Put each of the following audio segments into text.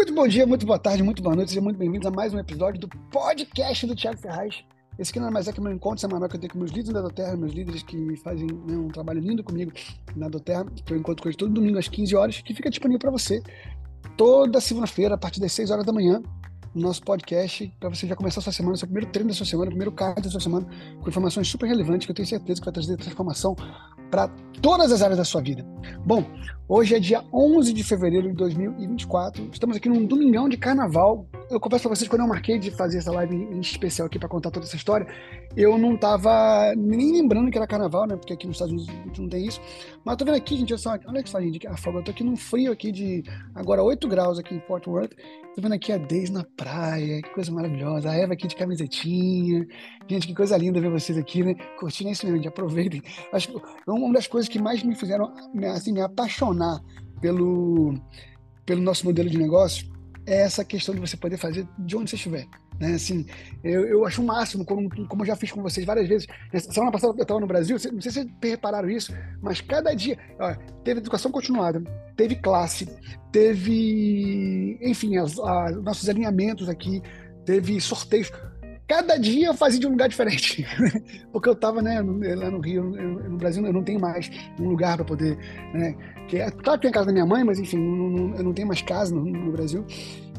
Muito bom dia, muito boa tarde, muito boa noite, sejam muito bem-vindos a mais um episódio do podcast do Thiago Ferraz. Esse aqui é mais é que meu encontro semanal que eu tenho com meus líderes da Doterra, meus líderes que fazem né, um trabalho lindo comigo na Doterra, que eu encontro com eles todo domingo às 15 horas, que fica disponível para você toda segunda-feira, a partir das 6 horas da manhã, no nosso podcast, para você já começar a sua semana, seu primeiro treino da sua semana, o primeiro card da sua semana, com informações super relevantes que eu tenho certeza que vai trazer transformação para todas as áreas da sua vida. Bom, hoje é dia 11 de fevereiro de 2024, estamos aqui num domingão de carnaval. Eu confesso para vocês, quando eu marquei de fazer essa live em especial aqui para contar toda essa história, eu não estava nem lembrando que era carnaval, né? Porque aqui nos Estados Unidos a gente não tem isso. Mas tô vendo aqui, gente, só, olha que só, gente, a folga. Eu tô aqui num frio aqui de agora 8 graus aqui em Fort Worth. Tô vendo aqui a Deise na praia, que coisa maravilhosa. A Eva aqui de camisetinha. Gente, que coisa linda ver vocês aqui, né? Curtindo isso mesmo, aproveitem. Acho que uma das coisas que mais me fizeram assim, me apaixonar pelo, pelo nosso modelo de negócio é essa questão de você poder fazer de onde você estiver. Né? Assim, eu, eu acho o máximo, como, como eu já fiz com vocês várias vezes. Semana passada eu estava no Brasil, não sei se vocês repararam isso, mas cada dia ó, teve educação continuada, teve classe, teve, enfim, as, nossos alinhamentos aqui, teve sorteios. Cada dia eu fazia de um lugar diferente, porque eu estava né, lá no Rio, no Brasil eu não tenho mais um lugar para poder, né, que é, claro que tem a casa da minha mãe, mas enfim, eu não tenho mais casa no, no Brasil,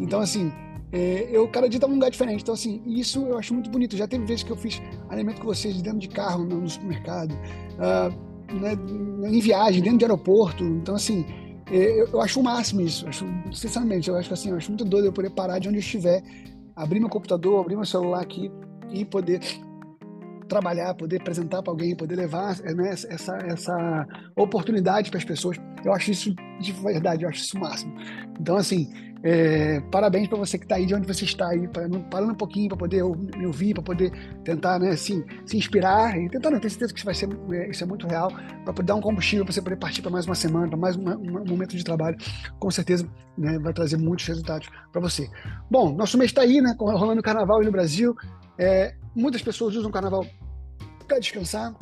então assim, é, eu cada dia estava num lugar diferente. Então, assim, isso eu acho muito bonito. Já teve vezes que eu fiz alimento com vocês dentro de carro, no, supermercado, uh, né, em viagem, dentro de aeroporto. Então, assim, é, eu, eu, acho o máximo isso. Acho, sinceramente, eu acho assim, eu acho muito doido eu poder parar de onde eu estiver, abrir meu computador, abrir meu celular aqui e poder trabalhar, poder apresentar para alguém, poder levar né, essa, essa oportunidade para as pessoas. Eu acho isso de verdade, eu acho isso o máximo. Então, assim, é, parabéns para você que está aí, de onde você está aí, parando um pouquinho para poder me ouvir, para poder tentar, né, assim, se inspirar e tentar, não, certeza que isso vai ser, é, isso é muito real, para dar um combustível para você poder partir para mais uma semana, para mais uma, um momento de trabalho, com certeza né, vai trazer muitos resultados para você. Bom, nosso mês está aí, né, rolando o carnaval aí no Brasil, é, muitas pessoas usam o carnaval para descansar,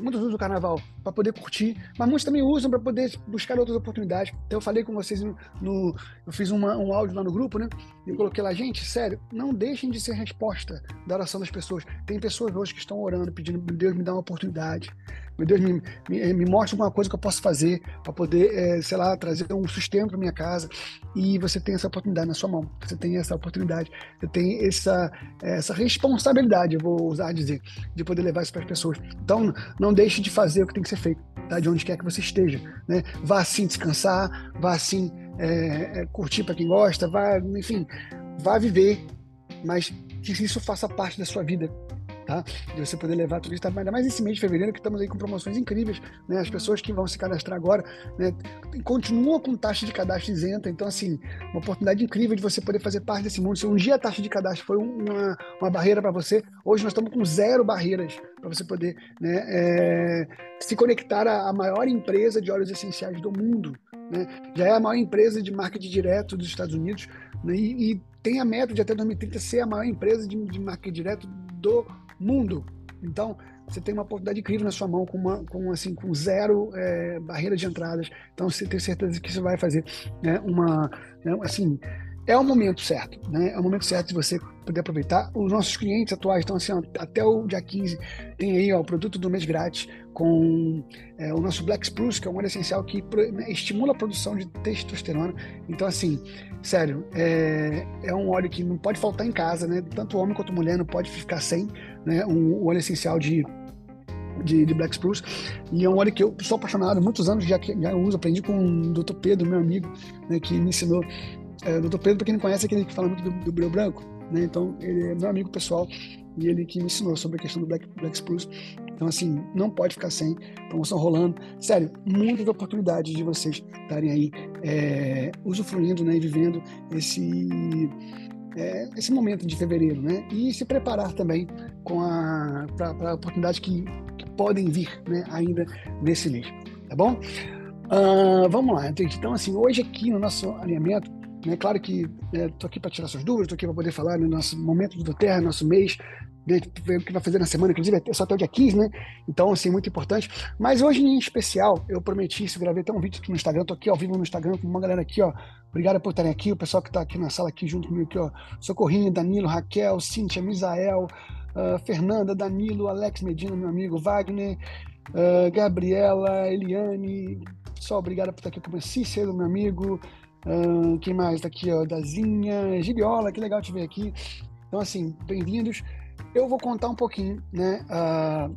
muitos usam o carnaval para poder curtir, mas muitos também usam para poder buscar outras oportunidades. Então eu falei com vocês no, no eu fiz uma, um áudio lá no grupo, né? Eu coloquei lá, gente, sério, não deixem de ser resposta da oração das pessoas. Tem pessoas hoje que estão orando, pedindo, Deus me dá uma oportunidade. Meu Deus, me, me, me mostra alguma coisa que eu posso fazer para poder, é, sei lá, trazer um sustento para minha casa. E você tem essa oportunidade na sua mão. Você tem essa oportunidade, você tem essa, essa responsabilidade, eu vou usar dizer, de poder levar isso para as pessoas. Então, não deixe de fazer o que tem que ser feito, tá? de onde quer que você esteja. Né? Vá assim descansar, vá assim é, é, curtir para quem gosta, vá, enfim, vá viver, mas que isso faça parte da sua vida, tá? De você poder levar tudo isso, tá? ainda mais esse mês de fevereiro que estamos aí com promoções incríveis, né? As pessoas que vão se cadastrar agora, né? Continuam com taxa de cadastro isenta, então assim, uma oportunidade incrível de você poder fazer parte desse mundo. Se um dia a taxa de cadastro foi uma, uma barreira para você, hoje nós estamos com zero barreiras para você poder né, é, se conectar à maior empresa de óleos essenciais do mundo. Né? Já é a maior empresa de marketing direto dos Estados Unidos né? e, e, tem a meta de até 2030 ser a maior empresa de, de marketing direto do mundo. Então, você tem uma oportunidade incrível na sua mão com, uma, com, assim, com zero é, barreira de entradas. Então, você tem certeza que isso vai fazer né, uma. Né, assim, é o momento certo, né? É o momento certo de você poder aproveitar. Os nossos clientes atuais estão assim, ó, até o dia 15 tem aí ó, o produto do mês grátis com é, o nosso Black Spruce, que é um óleo essencial que né, estimula a produção de testosterona. Então, assim, sério, é, é um óleo que não pode faltar em casa, né? Tanto homem quanto mulher não pode ficar sem, né? Um, óleo essencial de de, de, Black Spruce. E é um óleo que eu sou apaixonado, muitos anos já, já uso, aprendi com o Dr. Pedro, meu amigo, né, que me ensinou é, o Dr. Pedro, para quem não conhece, é aquele que fala muito do, do breu branco, né? Então, ele é meu amigo pessoal e ele que me ensinou sobre a questão do Black, Black Spruce. Então, assim, não pode ficar sem. Promoção rolando. Sério, muitas oportunidades de vocês estarem aí é, usufruindo né, e vivendo esse, é, esse momento de fevereiro, né? E se preparar também para oportunidades que, que podem vir né, ainda nesse mês. Tá bom? Uh, vamos lá, então assim, hoje aqui no nosso alinhamento né? Claro que estou né, aqui para tirar suas dúvidas, estou aqui para poder falar no nosso momento do Terra, nosso mês ver o que vai fazer na semana, inclusive é só até o dia 15, né? Então, assim, muito importante. Mas hoje, em especial, eu prometi isso, gravei até um vídeo aqui no Instagram, tô aqui ao vivo no Instagram com uma galera aqui, ó. Obrigado por estarem aqui, o pessoal que está aqui na sala aqui junto comigo aqui, ó. Socorrinha, Danilo, Raquel, Cíntia, Misael, uh, Fernanda, Danilo, Alex Medina, meu amigo, Wagner, uh, Gabriela, Eliane, pessoal, obrigado por estar aqui com Cícero, meu amigo. Uh, quem mais tá aqui, ó? Dazinha, Gibiola, que legal te ver aqui. Então, assim, bem-vindos. Eu vou contar um pouquinho, né, uh,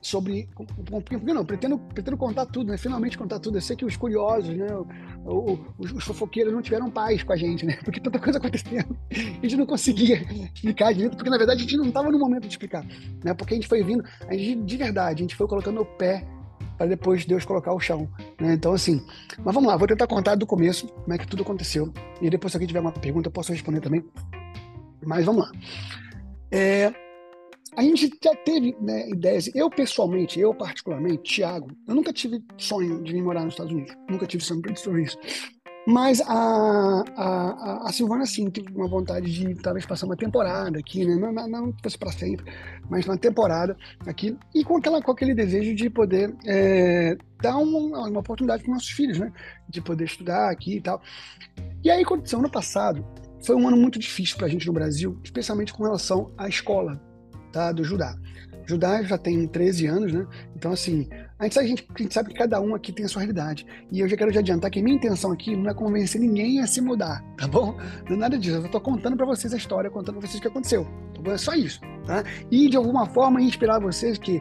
sobre. Um pouquinho, não, pretendo, pretendo contar tudo, né? Finalmente contar tudo. Eu sei que os curiosos, né, o, o, os, os, fofoqueiros não tiveram paz com a gente, né? Porque tanta coisa acontecendo. A gente não conseguia explicar direito, porque na verdade a gente não estava no momento de explicar, né? Porque a gente foi vindo, a gente, de verdade, a gente foi colocando o pé para depois Deus colocar o chão. Né? Então, assim, mas vamos lá, vou tentar contar do começo como é que tudo aconteceu. E depois, se alguém tiver uma pergunta, eu posso responder também. Mas vamos lá. É, a gente já teve né, ideias. Eu, pessoalmente, eu particularmente, Thiago, eu nunca tive sonho de vir morar nos Estados Unidos. Nunca tive sonho sobre isso. Mas a, a, a Silvana, sim, teve uma vontade de talvez passar uma temporada aqui, né? Não, não, não fosse para sempre, mas uma temporada aqui. E com, aquela, com aquele desejo de poder é, dar uma, uma oportunidade para nossos filhos, né? De poder estudar aqui e tal. E aí aconteceu ano passado, foi um ano muito difícil para a gente no Brasil, especialmente com relação à escola tá, do Judá. Judá já tem 13 anos, né? Então, assim, a gente, sabe, a, gente, a gente sabe que cada um aqui tem a sua realidade. E eu já quero te adiantar que a minha intenção aqui não é convencer ninguém a se mudar, tá bom? Não é nada disso. Eu tô contando para vocês a história, contando para vocês o que aconteceu. Bom? É só isso, tá? E, de alguma forma, inspirar vocês que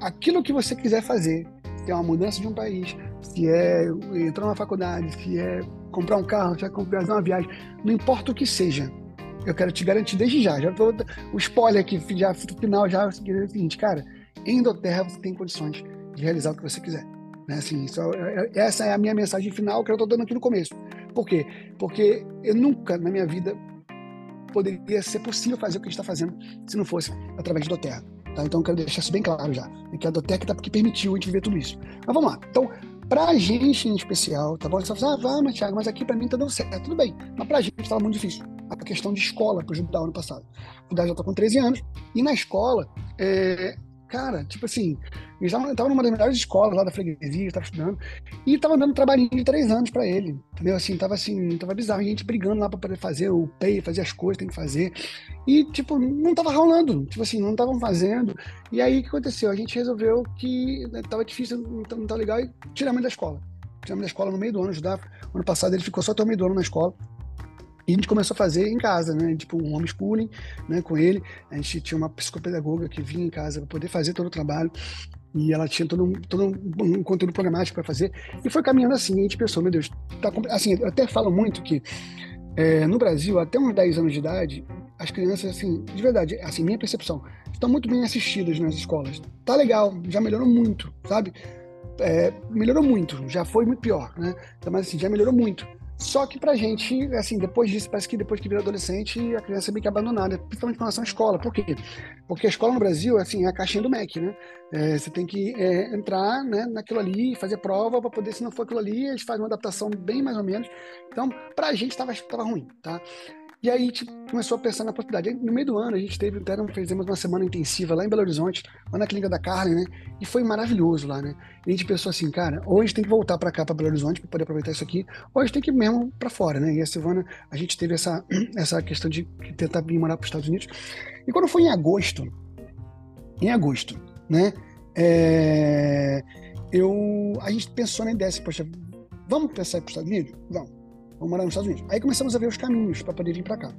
aquilo que você quiser fazer, é uma mudança de um país, se é entrar numa faculdade, se é comprar um carro, se é comprar uma viagem, não importa o que seja, eu quero te garantir desde já, já tô, o spoiler aqui, já final já é o seguinte, cara, em Indoterra você tem condições de realizar o que você quiser. Né? Assim, isso, é, é, essa é a minha mensagem final que eu estou dando aqui no começo. Por quê? Porque eu nunca na minha vida poderia ser possível fazer o que a gente está fazendo se não fosse através de Doterra. Tá? Então quero deixar isso bem claro já. É que a que, tá, que permitiu a gente viver tudo isso. Mas vamos lá. Então, pra gente em especial, tá bom? Você fala assim, ah, vamos, Thiago, mas aqui para mim tá dando certo. Tudo bem. Mas pra gente estava muito difícil a questão de escola para o Judá ano passado. O Judá já está com 13 anos, e na escola, é, cara, tipo assim, eu estava numa das melhores escolas lá da freguesia, estava estudando, e estava dando trabalhinho de três anos para ele, entendeu? Assim, tava assim, tava bizarro, a gente brigando lá para poder fazer o pay, fazer as coisas, tem que fazer, e tipo, não tava rolando, tipo assim, não estavam fazendo, e aí o que aconteceu? A gente resolveu que né, tava difícil, não estava legal, e tiramos da escola. Tiramos da escola no meio do ano, ajudar. Ano passado ele ficou só até o meio do ano na escola. E a gente começou a fazer em casa, né? Tipo, um homeschooling, né? Com ele. A gente tinha uma psicopedagoga que vinha em casa para poder fazer todo o trabalho. E ela tinha todo um, todo um, conteúdo programático para fazer. E foi caminhando assim. A gente pensou, meu Deus, tá, assim, eu até falo muito que é, no Brasil, até uns 10 anos de idade, as crianças, assim, de verdade, assim, minha percepção, estão muito bem assistidas nas escolas. Tá legal, já melhorou muito, sabe? É, melhorou muito, já foi muito pior, né? Então, mas assim, já melhorou muito. Só que pra gente, assim, depois disso, parece que depois que vira adolescente, a criança é meio que abandonada, principalmente com relação à escola. Por quê? Porque a escola no Brasil, assim, é a caixinha do MEC, né? É, você tem que é, entrar né, naquilo ali, fazer prova para poder, se não for aquilo ali, eles fazem uma adaptação bem mais ou menos. Então, pra gente estava tava ruim, tá? E aí a gente começou a pensar na possibilidade. No meio do ano, a gente teve, até fizemos uma semana intensiva lá em Belo Horizonte, lá na clínica da Carla, né? E foi maravilhoso lá, né? E a gente pensou assim, cara, ou a gente tem que voltar para cá, para Belo Horizonte, para poder aproveitar isso aqui, ou a gente tem que ir mesmo para fora, né? E a Silvana, a gente teve essa, essa questão de tentar vir morar para os Estados Unidos. E quando foi em agosto, em agosto, né? É, eu, a gente pensou na ideia assim, poxa, vamos pensar para os Estados Unidos? Vamos vamos morar nos Estados Unidos. Aí começamos a ver os caminhos para poder vir para cá.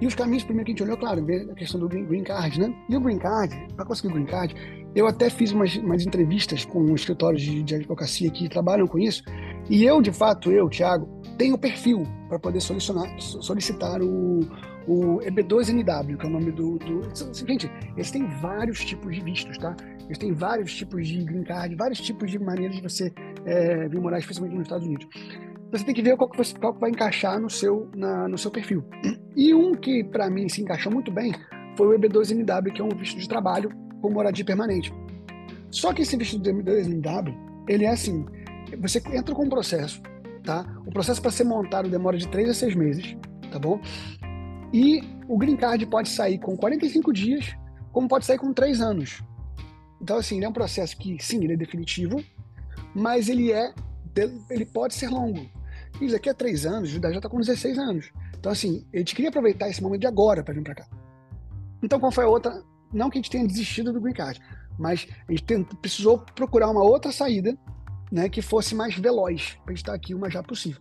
E os caminhos, primeiro que a gente olhou, claro, ver a questão do green card, né? E o green card, para conseguir o green card, eu até fiz umas, umas entrevistas com escritórios de, de advocacia que trabalham com isso. E eu, de fato, eu, Thiago, tenho perfil para poder solicitar, o, o EB2NW, que é o nome do, do. Gente, eles têm vários tipos de vistos, tá? Eles têm vários tipos de green card, vários tipos de maneiras de você é, vir morar, especialmente nos Estados Unidos você tem que ver qual que, você, qual que vai encaixar no seu, na, no seu perfil. E um que, para mim, se encaixou muito bem foi o EB2NW, que é um visto de trabalho com moradia permanente. Só que esse visto do EB2NW, ele é assim, você entra com um processo, tá? O processo para ser montado demora de três a seis meses, tá bom? E o green card pode sair com 45 dias, como pode sair com 3 anos. Então, assim, ele é um processo que, sim, ele é definitivo, mas ele é ele pode ser longo. E daqui a 3 anos, o Judá já está com 16 anos. Então, assim, a gente queria aproveitar esse momento de agora para vir para cá. Então, qual foi a outra? Não que a gente tenha desistido do green card, mas a gente precisou procurar uma outra saída né, que fosse mais veloz, para a gente estar aqui o mais rápido possível.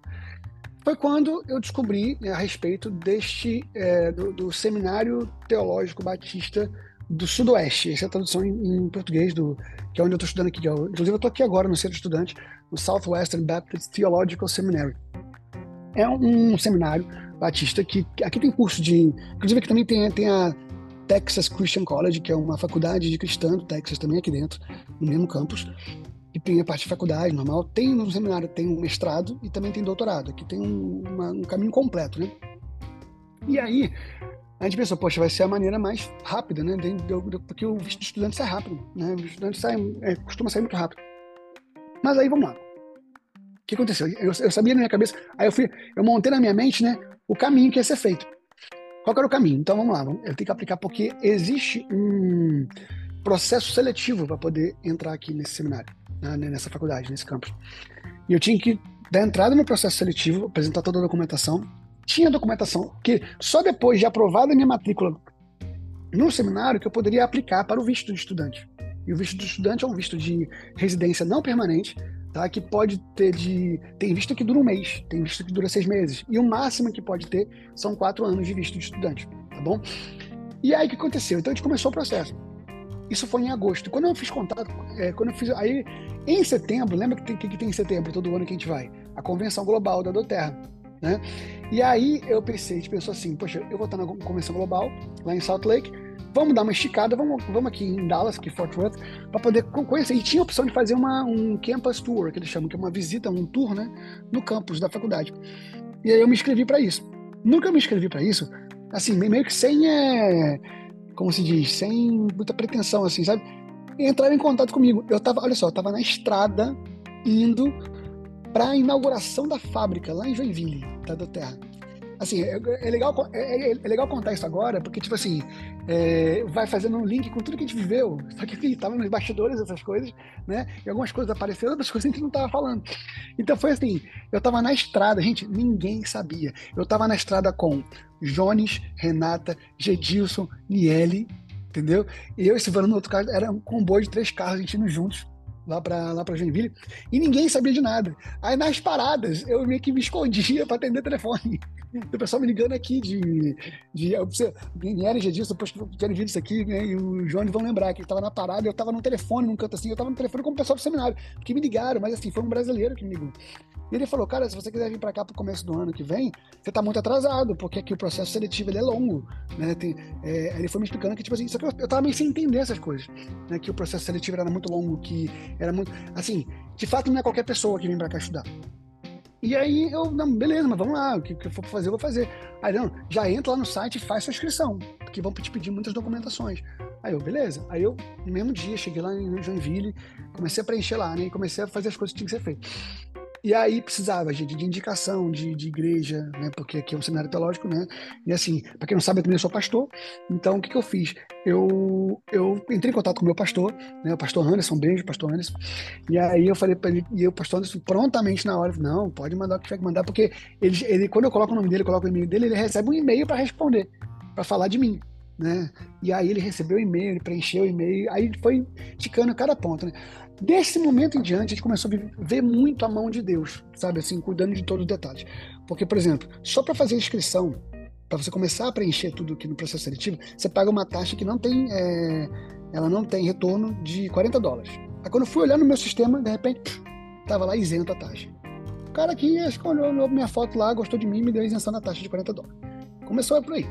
Foi quando eu descobri né, a respeito deste é, do, do, Seminário Teológico Batista do Sudoeste. Essa é a tradução em, em português, do, que é onde eu estou estudando aqui. Inclusive, eu estou aqui agora no Centro Estudante, no Southwestern Baptist Theological Seminary. É um, seminário batista que aqui tem curso de. Inclusive, aqui também tem, tem a Texas Christian College, que é uma faculdade de cristã do Texas também aqui dentro, no mesmo campus que tem a parte de faculdade normal, tem no seminário, tem um mestrado e também tem doutorado. Aqui tem um, uma, um caminho completo, né? E aí, a gente pensou, poxa, vai ser a maneira mais rápida, né? Porque o visto de estudante sai rápido, né? O estudante sai, é, costuma sair muito rápido. Mas aí, vamos lá. O que aconteceu? Eu, eu, sabia na minha cabeça, aí eu fui, eu montei na minha mente, né? O caminho que ia ser feito. Qual era o caminho? Então, vamos lá. Eu tenho que aplicar porque existe um processo seletivo para poder entrar aqui nesse seminário. Né, nessa faculdade, nesse campus. E eu tinha que dar entrada no processo seletivo, apresentar toda a documentação. Tinha documentação que só depois de aprovada a minha matrícula no seminário que eu poderia aplicar para o visto de estudante. E o visto de estudante é um visto de residência não permanente, tá? Que pode ter de. Tem visto que dura um mês, tem visto que dura seis meses. E o máximo que pode ter são quatro anos de visto de estudante, tá bom? E aí o que aconteceu? Então a gente começou o processo. Isso foi em agosto. Quando eu fiz contato, é, quando eu fiz. Aí, em setembro, lembra que tem, que tem em setembro, todo ano que a gente vai? A Convenção Global da Doterra. Né? E aí eu pensei, a gente pensou assim, poxa, eu vou estar na Convenção Global, lá em Salt Lake, vamos dar uma esticada, vamos, vamos aqui em Dallas, aqui em Fort Worth, para poder conhecer. E tinha a opção de fazer uma, um campus tour, que eles chamam, que é uma visita, um tour, né, no campus da faculdade. E aí eu me inscrevi para isso. Nunca me inscrevi para isso, assim, meio que sem é, como se diz, sem muita pretensão, assim, sabe? Entraram em contato comigo. Eu tava, olha só, eu tava na estrada indo para a inauguração da fábrica lá em Joinville, tá, da Terra. Assim, é, é legal, é, é, é, legal contar isso agora, porque, tipo assim, é, vai fazendo um link com tudo que a gente viveu. Só que, enfim, tava nos bastidores essas coisas, né? E algumas coisas apareceram, outras coisas a gente não tava falando. Então foi assim, eu tava na estrada, gente, ninguém sabia. Eu tava na estrada com Jones, Renata, Gedilson, Niele, entendeu? E eu e Silvano no outro carro, era um comboio de três carros, a gente indo juntos lá para lá para Joinville, e ninguém sabia de nada. Aí nas paradas, eu meio que me escondia para atender telefone. O pessoal me ligando aqui de. de Guilherme já disse, depois que tiverem visto isso aqui, né, e o Jones vão lembrar que ele estava na parada, eu estava no telefone, num canto assim, eu estava no telefone com o pessoal do seminário, que me ligaram, mas assim, foi um brasileiro que me ligou. E ele falou, cara, se você quiser vir para cá para o começo do ano que vem, você está muito atrasado, porque aqui o processo seletivo ele é longo, né? Tem, é, ele foi me explicando que, tipo assim, só que eu, eu tava meio sem entender essas coisas, né? Que o processo seletivo era muito longo, que era muito, assim, de fato não é qualquer pessoa que vem para cá estudar. E aí eu, não, beleza, mas vamos lá, o que, que eu for fazer, eu vou fazer. Aí não, já entra lá no site e faz sua inscrição, porque vão te pedir muitas documentações. Aí eu, beleza. Aí eu, no mesmo dia, cheguei lá em Joinville, comecei a preencher lá, né? E comecei a fazer as coisas que tinham que ser feitas. E aí precisava, gente, de indicação de, de igreja, né? Porque aqui é um seminário teológico, né? E assim, para quem não sabe, eu também sou pastor. Então, o que, que eu fiz? Eu, eu entrei em contato com o meu pastor, né? O pastor Anderson, um beijo, pastor Anderson. E aí eu falei para ele, e o pastor Anderson prontamente na hora, não, pode mandar o que tiver que mandar, porque ele, ele, quando eu coloco o nome dele, coloco o e-mail dele, ele recebe um e-mail para responder, para falar de mim. Né? E aí ele recebeu o e-mail, ele preencheu o e-mail, aí foi ticando cada ponto, né? Desse momento em diante, a gente começou a ver muito a mão de Deus, sabe, assim, cuidando de todos os detalhes. Porque, por exemplo, só para fazer a inscrição, para você começar a preencher tudo aqui no processo seletivo, você paga uma taxa que não tem, é, ela não tem retorno de 40 dólares. Aí quando eu fui olhar no meu sistema, de repente, tava lá isento a taxa. O cara aqui escolheu minha foto lá, gostou de mim, me deu isenção da taxa de 40 dólares. Começou por aí.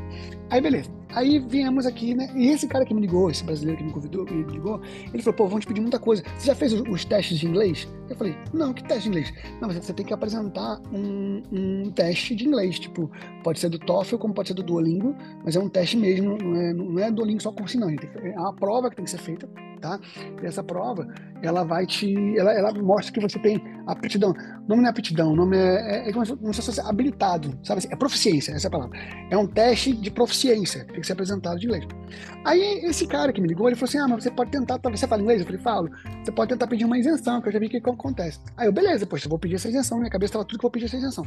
Aí, beleza. Aí viemos aqui, né? E esse cara que me ligou, esse brasileiro que me convidou, me ligou, ele falou, pô, vamos te pedir muita coisa. Você já fez os, os testes de inglês? Eu falei, não, que teste de inglês? Não, você tem que apresentar um, um, teste de inglês. Tipo, pode ser do TOEFL, como pode ser do Duolingo, mas é um teste mesmo, não é, não é Duolingo só curso, não. É uma prova que tem que ser feita tá? E essa prova, ela vai te, ela, ela mostra que você tem aptidão. O nome não é aptidão, o nome é, é, é como se fosse habilitado, sabe? É proficiência, essa é a palavra. É um teste de proficiência, tem que ser apresentado de inglês. Aí esse cara que me ligou, ele falou assim, ah, mas você pode tentar, você fala inglês? Eu falei, falo. Você pode tentar pedir uma isenção, que eu já vi o que acontece. Aí eu, beleza, poxa, eu vou pedir essa isenção, minha cabeça estava tudo que eu vou pedir essa isenção.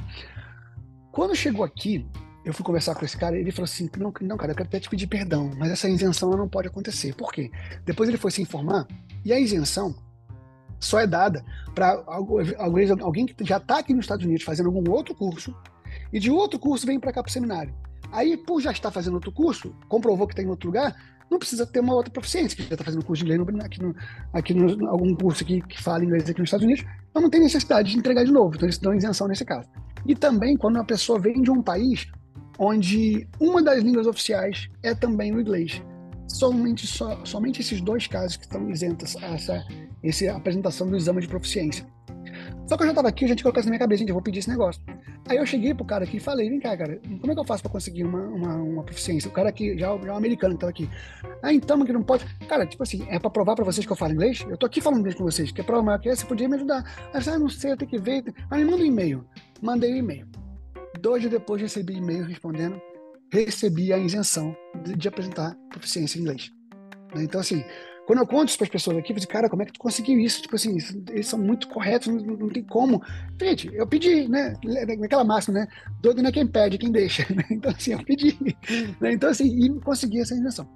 Quando chegou aqui, eu fui conversar com esse cara ele falou assim: não, não, cara, eu quero até te pedir perdão, mas essa isenção não pode acontecer. Por quê? Depois ele foi se informar e a isenção só é dada para alguém que já está aqui nos Estados Unidos fazendo algum outro curso e de outro curso vem para cá para o seminário. Aí, por já estar fazendo outro curso, comprovou que está em outro lugar, não precisa ter uma outra proficiência, que já está fazendo curso de inglês aqui, no, aqui no, algum curso aqui que fala inglês aqui nos Estados Unidos, então não tem necessidade de entregar de novo, então eles dão isenção nesse caso. E também quando uma pessoa vem de um país onde uma das línguas oficiais é também o inglês. Somente, so, somente esses dois casos que estão isentos essa, essa apresentação do exame de proficiência. Só que eu já estava aqui, a gente colocou isso na minha cabeça, gente, eu vou pedir esse negócio. Aí eu cheguei pro cara aqui e falei, vem cá, cara, como é que eu faço para conseguir uma, uma, uma, proficiência? O cara aqui, já, já é um americano que tava aqui. Ah, então, que não pode. Cara, tipo assim, é para provar para vocês que eu falo inglês? Eu tô aqui falando inglês com vocês, que é prova maior que essa, você podia me ajudar. Aí eu ah, não sei, eu tenho que ver. Aí me manda um e-mail. Mandei o um e-mail. Dois dias depois recebi e-mail respondendo, recebi a isenção de, de apresentar proficiência em inglês. Né? Então, assim, quando eu conto isso para as pessoas aqui, eu falo assim, cara, como é que tu conseguiu isso? Tipo assim, eles são muito corretos, não, não tem como. Gente, eu pedi, né? Naquela máxima, né? Doido não é quem pede, é quem deixa. Então, assim, eu pedi. Né? Então, assim, e consegui essa isenção.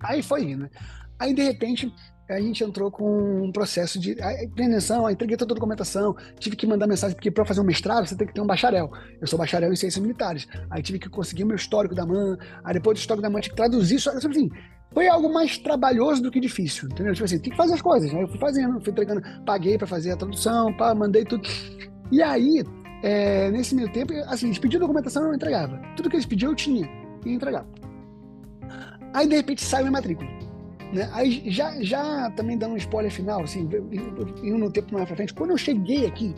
Aí foi, né? Aí, de repente, a gente entrou com um processo de apreensão, entreguei toda a documentação, tive que mandar mensagem, porque para fazer um mestrado você tem que ter um bacharel. Eu sou bacharel em ciências militares. Aí tive que conseguir o meu histórico da MAN, aí depois do histórico da MAN tive que traduzir, só assim, foi algo mais trabalhoso do que difícil, entendeu? Tipo assim, tem que fazer as coisas, né? Eu fui fazendo, fui entregando, paguei para fazer a tradução, pá, mandei tudo. E aí, é, nesse meio tempo, assim, eles pediam documentação, eu entregava. Tudo que eles pediam, eu tinha, e entregava. Aí, de repente, sai minha matrícula. Né? Aí já, já também dando um spoiler final, assim, indo no tempo mais pra frente, quando eu cheguei aqui,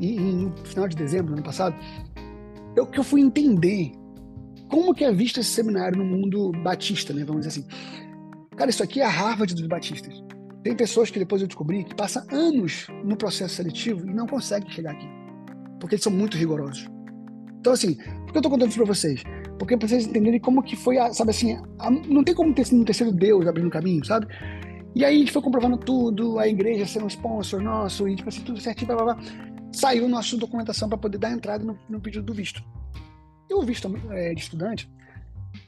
no final de dezembro do ano passado, eu que eu fui entender como que é visto esse seminário no mundo batista, né? Vamos dizer assim. Cara, isso aqui é a Harvard dos batistas. Tem pessoas que depois eu descobri que passam anos no processo seletivo e não conseguem chegar aqui. Porque eles são muito rigorosos. Então, assim, por que eu estou contando isso para vocês? Porque para vocês entenderem como que foi, a, sabe assim, a, não tem como ter, não ter sido Deus abrindo o caminho, sabe? E aí a gente foi comprovando tudo, a igreja sendo um sponsor nosso, e tipo assim, tudo certinho, blá, blá, blá. Saiu nossa documentação para poder dar entrada no, no, pedido do visto. E o visto é, de estudante,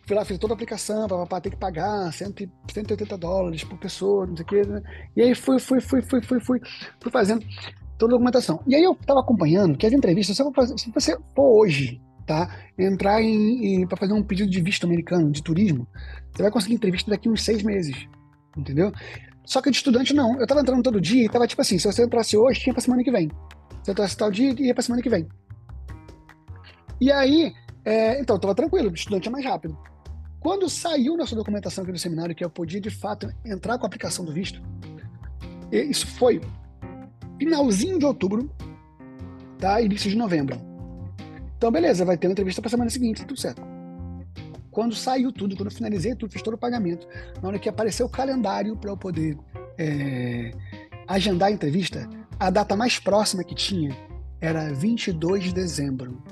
fui lá, fiz toda a aplicação, para ter que pagar 180 dólares por pessoa, não sei o quê, né? E aí fui, fui, fui, fui, fui, fui, fui fazendo toda a documentação. E aí eu estava acompanhando que as entrevistas, se você for hoje tá? Entrar em, em para fazer um pedido de visto americano, de turismo, você vai conseguir entrevista daqui uns seis meses, entendeu? Só que de estudante não. Eu tava entrando todo dia e tava tipo assim, se você entrasse hoje, tinha pra semana que vem. Se eu entrasse tal dia, ia pra semana que vem. E aí, é, então, tava tranquilo, de estudante é mais rápido. Quando saiu nossa documentação aqui do seminário, que eu podia de fato entrar com a aplicação do visto, isso foi finalzinho de outubro, tá? Início de novembro. Então, beleza, vai ter uma entrevista para semana seguinte, tudo certo. Quando saiu tudo, quando eu finalizei tudo, fiz todo o pagamento, na hora que apareceu o calendário para eu poder é, agendar a entrevista, a data mais próxima que tinha era 22 de dezembro.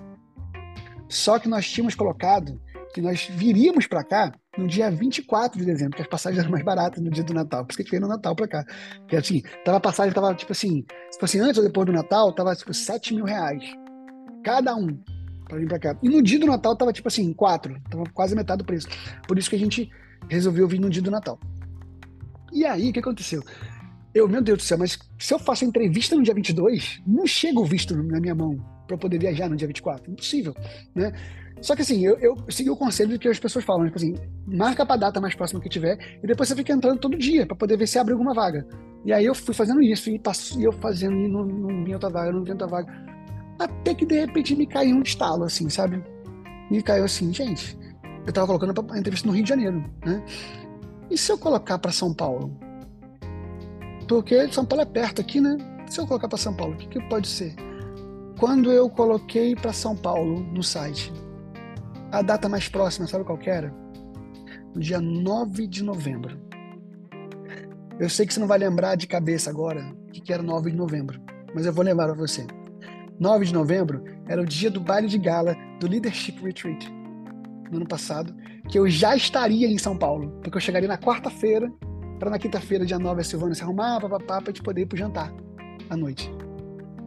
Só que nós tínhamos colocado que nós viríamos para cá no dia 24 de dezembro, que as passagens eram mais baratas no dia do Natal. Por isso que a gente veio no Natal para cá. Que assim, tava a passagem, tava tipo assim, se fosse antes ou depois do Natal, tava tipo 7 mil reais. Cada um para vir para cá. E no dia do Natal tava tipo assim, quatro, tava quase metade do preço. Por isso que a gente resolveu vir no dia do Natal. E aí, o que aconteceu? Eu, meu Deus do céu, mas se eu faço a entrevista no dia 22, não chega o visto na minha mão para poder viajar no dia 24. Impossível, né? Só que assim, eu, eu segui o conselho que as pessoas falam, tipo assim, marca para a data mais próxima que tiver e depois você fica entrando todo dia para poder ver se abre alguma vaga. E aí eu fui fazendo isso e, passo, eu fazendo e não, não vinha outra vaga, não vinha outra vaga. Até que de repente me caiu um estalo, assim, sabe? Me caiu assim, gente. Eu tava colocando a entrevista no Rio de Janeiro, né? E se eu colocar para São Paulo? Porque São Paulo é perto aqui, né? Se eu colocar para São Paulo, o que, que pode ser? Quando eu coloquei para São Paulo no site, a data mais próxima, sabe qual era? No dia 9 de novembro. Eu sei que você não vai lembrar de cabeça agora o que era 9 de novembro, mas eu vou lembrar a você. 9 de novembro era o dia do baile de gala do Leadership Retreat, no ano passado, que eu já estaria em São Paulo, porque eu chegaria na quarta-feira, para na quinta-feira, dia 9, a Silvana se arrumar, papapá, para a gente poder ir pro jantar à noite.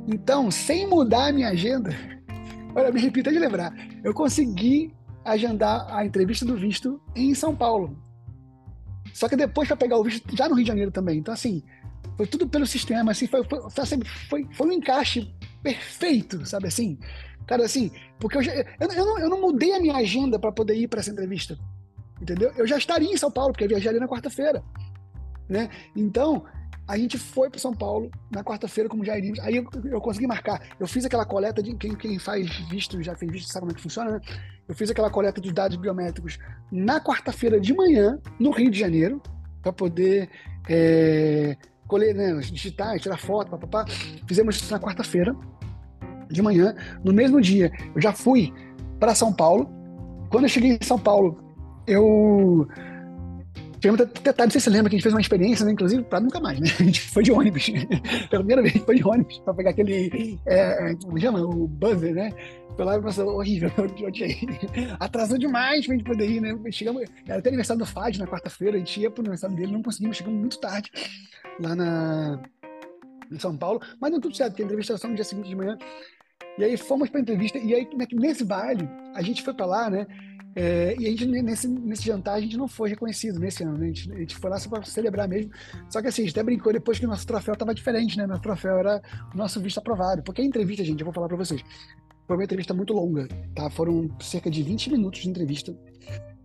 Então, sem mudar a minha agenda, olha, me repita de lembrar, eu consegui agendar a entrevista do visto em São Paulo. Só que depois para pegar o visto já no Rio de Janeiro também. Então, assim, foi tudo pelo sistema, assim, foi, foi, foi, foi um encaixe perfeito, sabe assim? Cara, assim, porque eu, já, eu, eu, não, eu não mudei a minha agenda para poder ir para essa entrevista, entendeu? Eu já estaria em São Paulo, porque eu viajaria na quarta-feira, né? Então, a gente foi para São Paulo na quarta-feira, como já iríamos. Aí eu, eu, consegui marcar. Eu fiz aquela coleta de quem, quem faz visto, já fez visto, sabe como é que funciona, né? Eu fiz aquela coleta dos dados biométricos na quarta-feira de manhã, no Rio de Janeiro, para poder é, colher, né, digitar, tirar foto, papapá. Fizemos isso na quarta-feira de manhã. No mesmo dia, eu já fui para São Paulo. Quando eu cheguei em São Paulo, eu Tivemos detalhe, não sei se você lembra que a gente fez uma experiência, né, inclusive, para nunca mais, né? A gente foi de ônibus. Pela primeira vez, foi de ônibus, para pegar aquele. É, como chama? O buzzer, né? Foi lá e passou horrível. Atrasou demais pra gente poder ir, né? Chegamos, era até aniversário do FAD na quarta-feira, a gente ia pro aniversário dele, não conseguimos, chegamos muito tarde lá na, em São Paulo, mas deu tudo certo, porque a entrevista só no dia seguinte de manhã. E aí fomos pra entrevista, e aí nesse baile, a gente foi pra lá, né? É, e a gente, nesse, nesse jantar, a gente não foi reconhecido nesse ano, né? a, gente, a gente foi lá só para celebrar mesmo. Só que assim, a gente até brincou depois que o nosso troféu estava diferente, né? Nosso troféu era o nosso visto aprovado. Porque a entrevista, gente, eu vou falar para vocês, foi uma entrevista muito longa, tá? Foram cerca de 20 minutos de entrevista.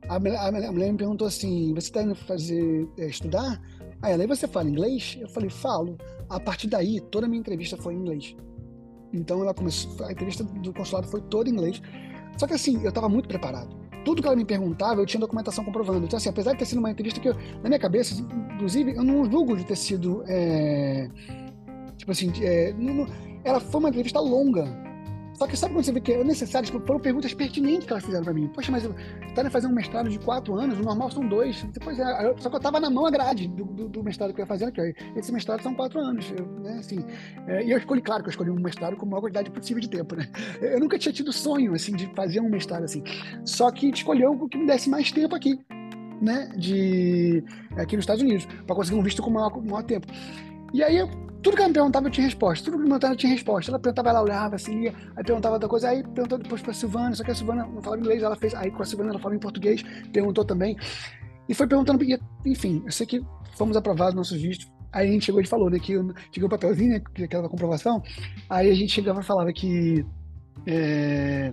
A, a, a mulher me perguntou assim: você está indo fazer, é, estudar? Aí ela, e você fala inglês? Eu falei, falo. A partir daí, toda a minha entrevista foi em inglês. Então ela começou, a entrevista do consulado foi toda em inglês. Só que assim, eu estava muito preparado tudo que ela me perguntava, eu tinha documentação comprovando. Então, assim, apesar de ter sido uma entrevista que, eu, na minha cabeça, inclusive, eu não julgo de ter sido. É, tipo assim, é, não, não, ela foi uma entrevista longa. Só que sabe quando você vê que é necessário? Tipo, foram perguntas pertinentes que elas fizeram para mim. Poxa, mas tá fazendo um mestrado de quatro anos, o normal são dois. Depois, é, só que eu tava na mão a grade do, do, do mestrado que eu ia fazer aqui. Esse mestrado são quatro anos. Eu, né, assim, é, e eu escolhi, claro que eu escolhi um mestrado com a maior quantidade possível de tempo, né? Eu nunca tinha tido sonho, assim, de fazer um mestrado assim. Só que escolheu o que me desse mais tempo aqui, né? De, aqui nos Estados Unidos, para conseguir um visto com maior, maior tempo. E aí tudo que ela me perguntava eu tinha resposta. Tudo que me perguntava eu tinha resposta. Ela perguntava, ela olhava assim, ia, aí perguntava outra coisa, aí perguntou depois pra Silvana, só que a Silvana não falava inglês, ela fez, aí com a Silvana ela falava em português, perguntou também. E foi perguntando, enfim, eu sei que fomos aprovados nossos vistos. Aí a gente chegou e falou, né, que chegou o papelzinho, né, que aquela comprovação. Aí a gente chegava e falava que. É,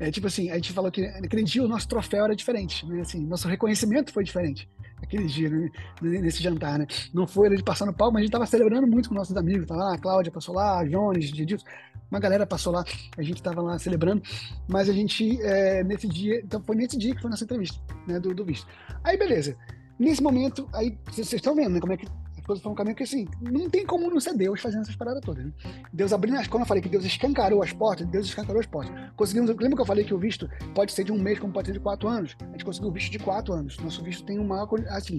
é, tipo assim, a gente falou que naquele dia o nosso troféu era diferente, né? Assim, nosso reconhecimento foi diferente aquele dia, né? nesse jantar, né? Não foi ele de passar no palco, mas a gente tava celebrando muito com nossos amigos. Tava lá, a Cláudia passou lá, a Jones, Didilson, uma galera passou lá, a gente tava lá celebrando, mas a gente, é, nesse dia, então foi nesse dia que foi nossa entrevista, né, do, do visto. Aí, beleza. Nesse momento, aí, vocês estão vendo, né, como é que coisas foram um caminho que assim, não tem como não ser Deus fazendo essas paradas todas. Né? Deus abrindo as quando eu falei que Deus escancarou as portas, Deus escancarou as portas. Conseguimos, lembra que eu falei que o visto pode ser de um mês, como pode ser de quatro anos? A gente conseguiu o visto de quatro anos. Nosso visto tem uma assim,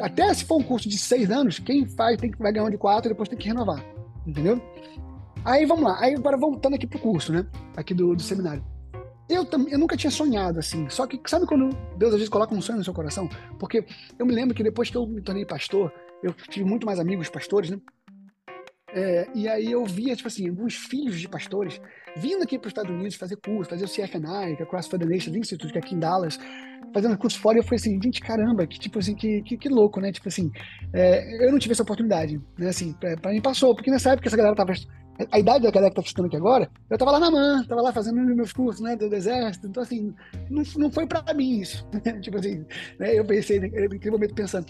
até se for um curso de seis anos, quem faz tem que vai ganhar um de quatro e depois tem que renovar. Entendeu? Aí vamos lá. Aí agora voltando aqui pro curso, né? Aqui do, do seminário. Eu, eu nunca tinha sonhado assim. Só que sabe quando Deus às vezes coloca um sonho no seu coração? Porque eu me lembro que depois que eu me tornei pastor, eu tive muito mais amigos pastores, né? É, e aí eu via, tipo assim, alguns filhos de pastores vindo aqui para os Estados Unidos fazer curso, fazer o CFNI, que é Cross Federation Institute, que é aqui em Dallas, fazendo curso fora, e eu falei assim, gente, caramba, que tipo assim, que, que, que louco, né? Tipo assim, é, eu não tive essa oportunidade, né? Assim, para mim passou, porque nessa época essa galera tava a idade da galera que tá estudando aqui agora, eu tava lá na MAN, tava lá fazendo meus cursos, né, do, do exército, então assim, não, não foi para mim isso, tipo assim, né, eu pensei, naquele momento pensando,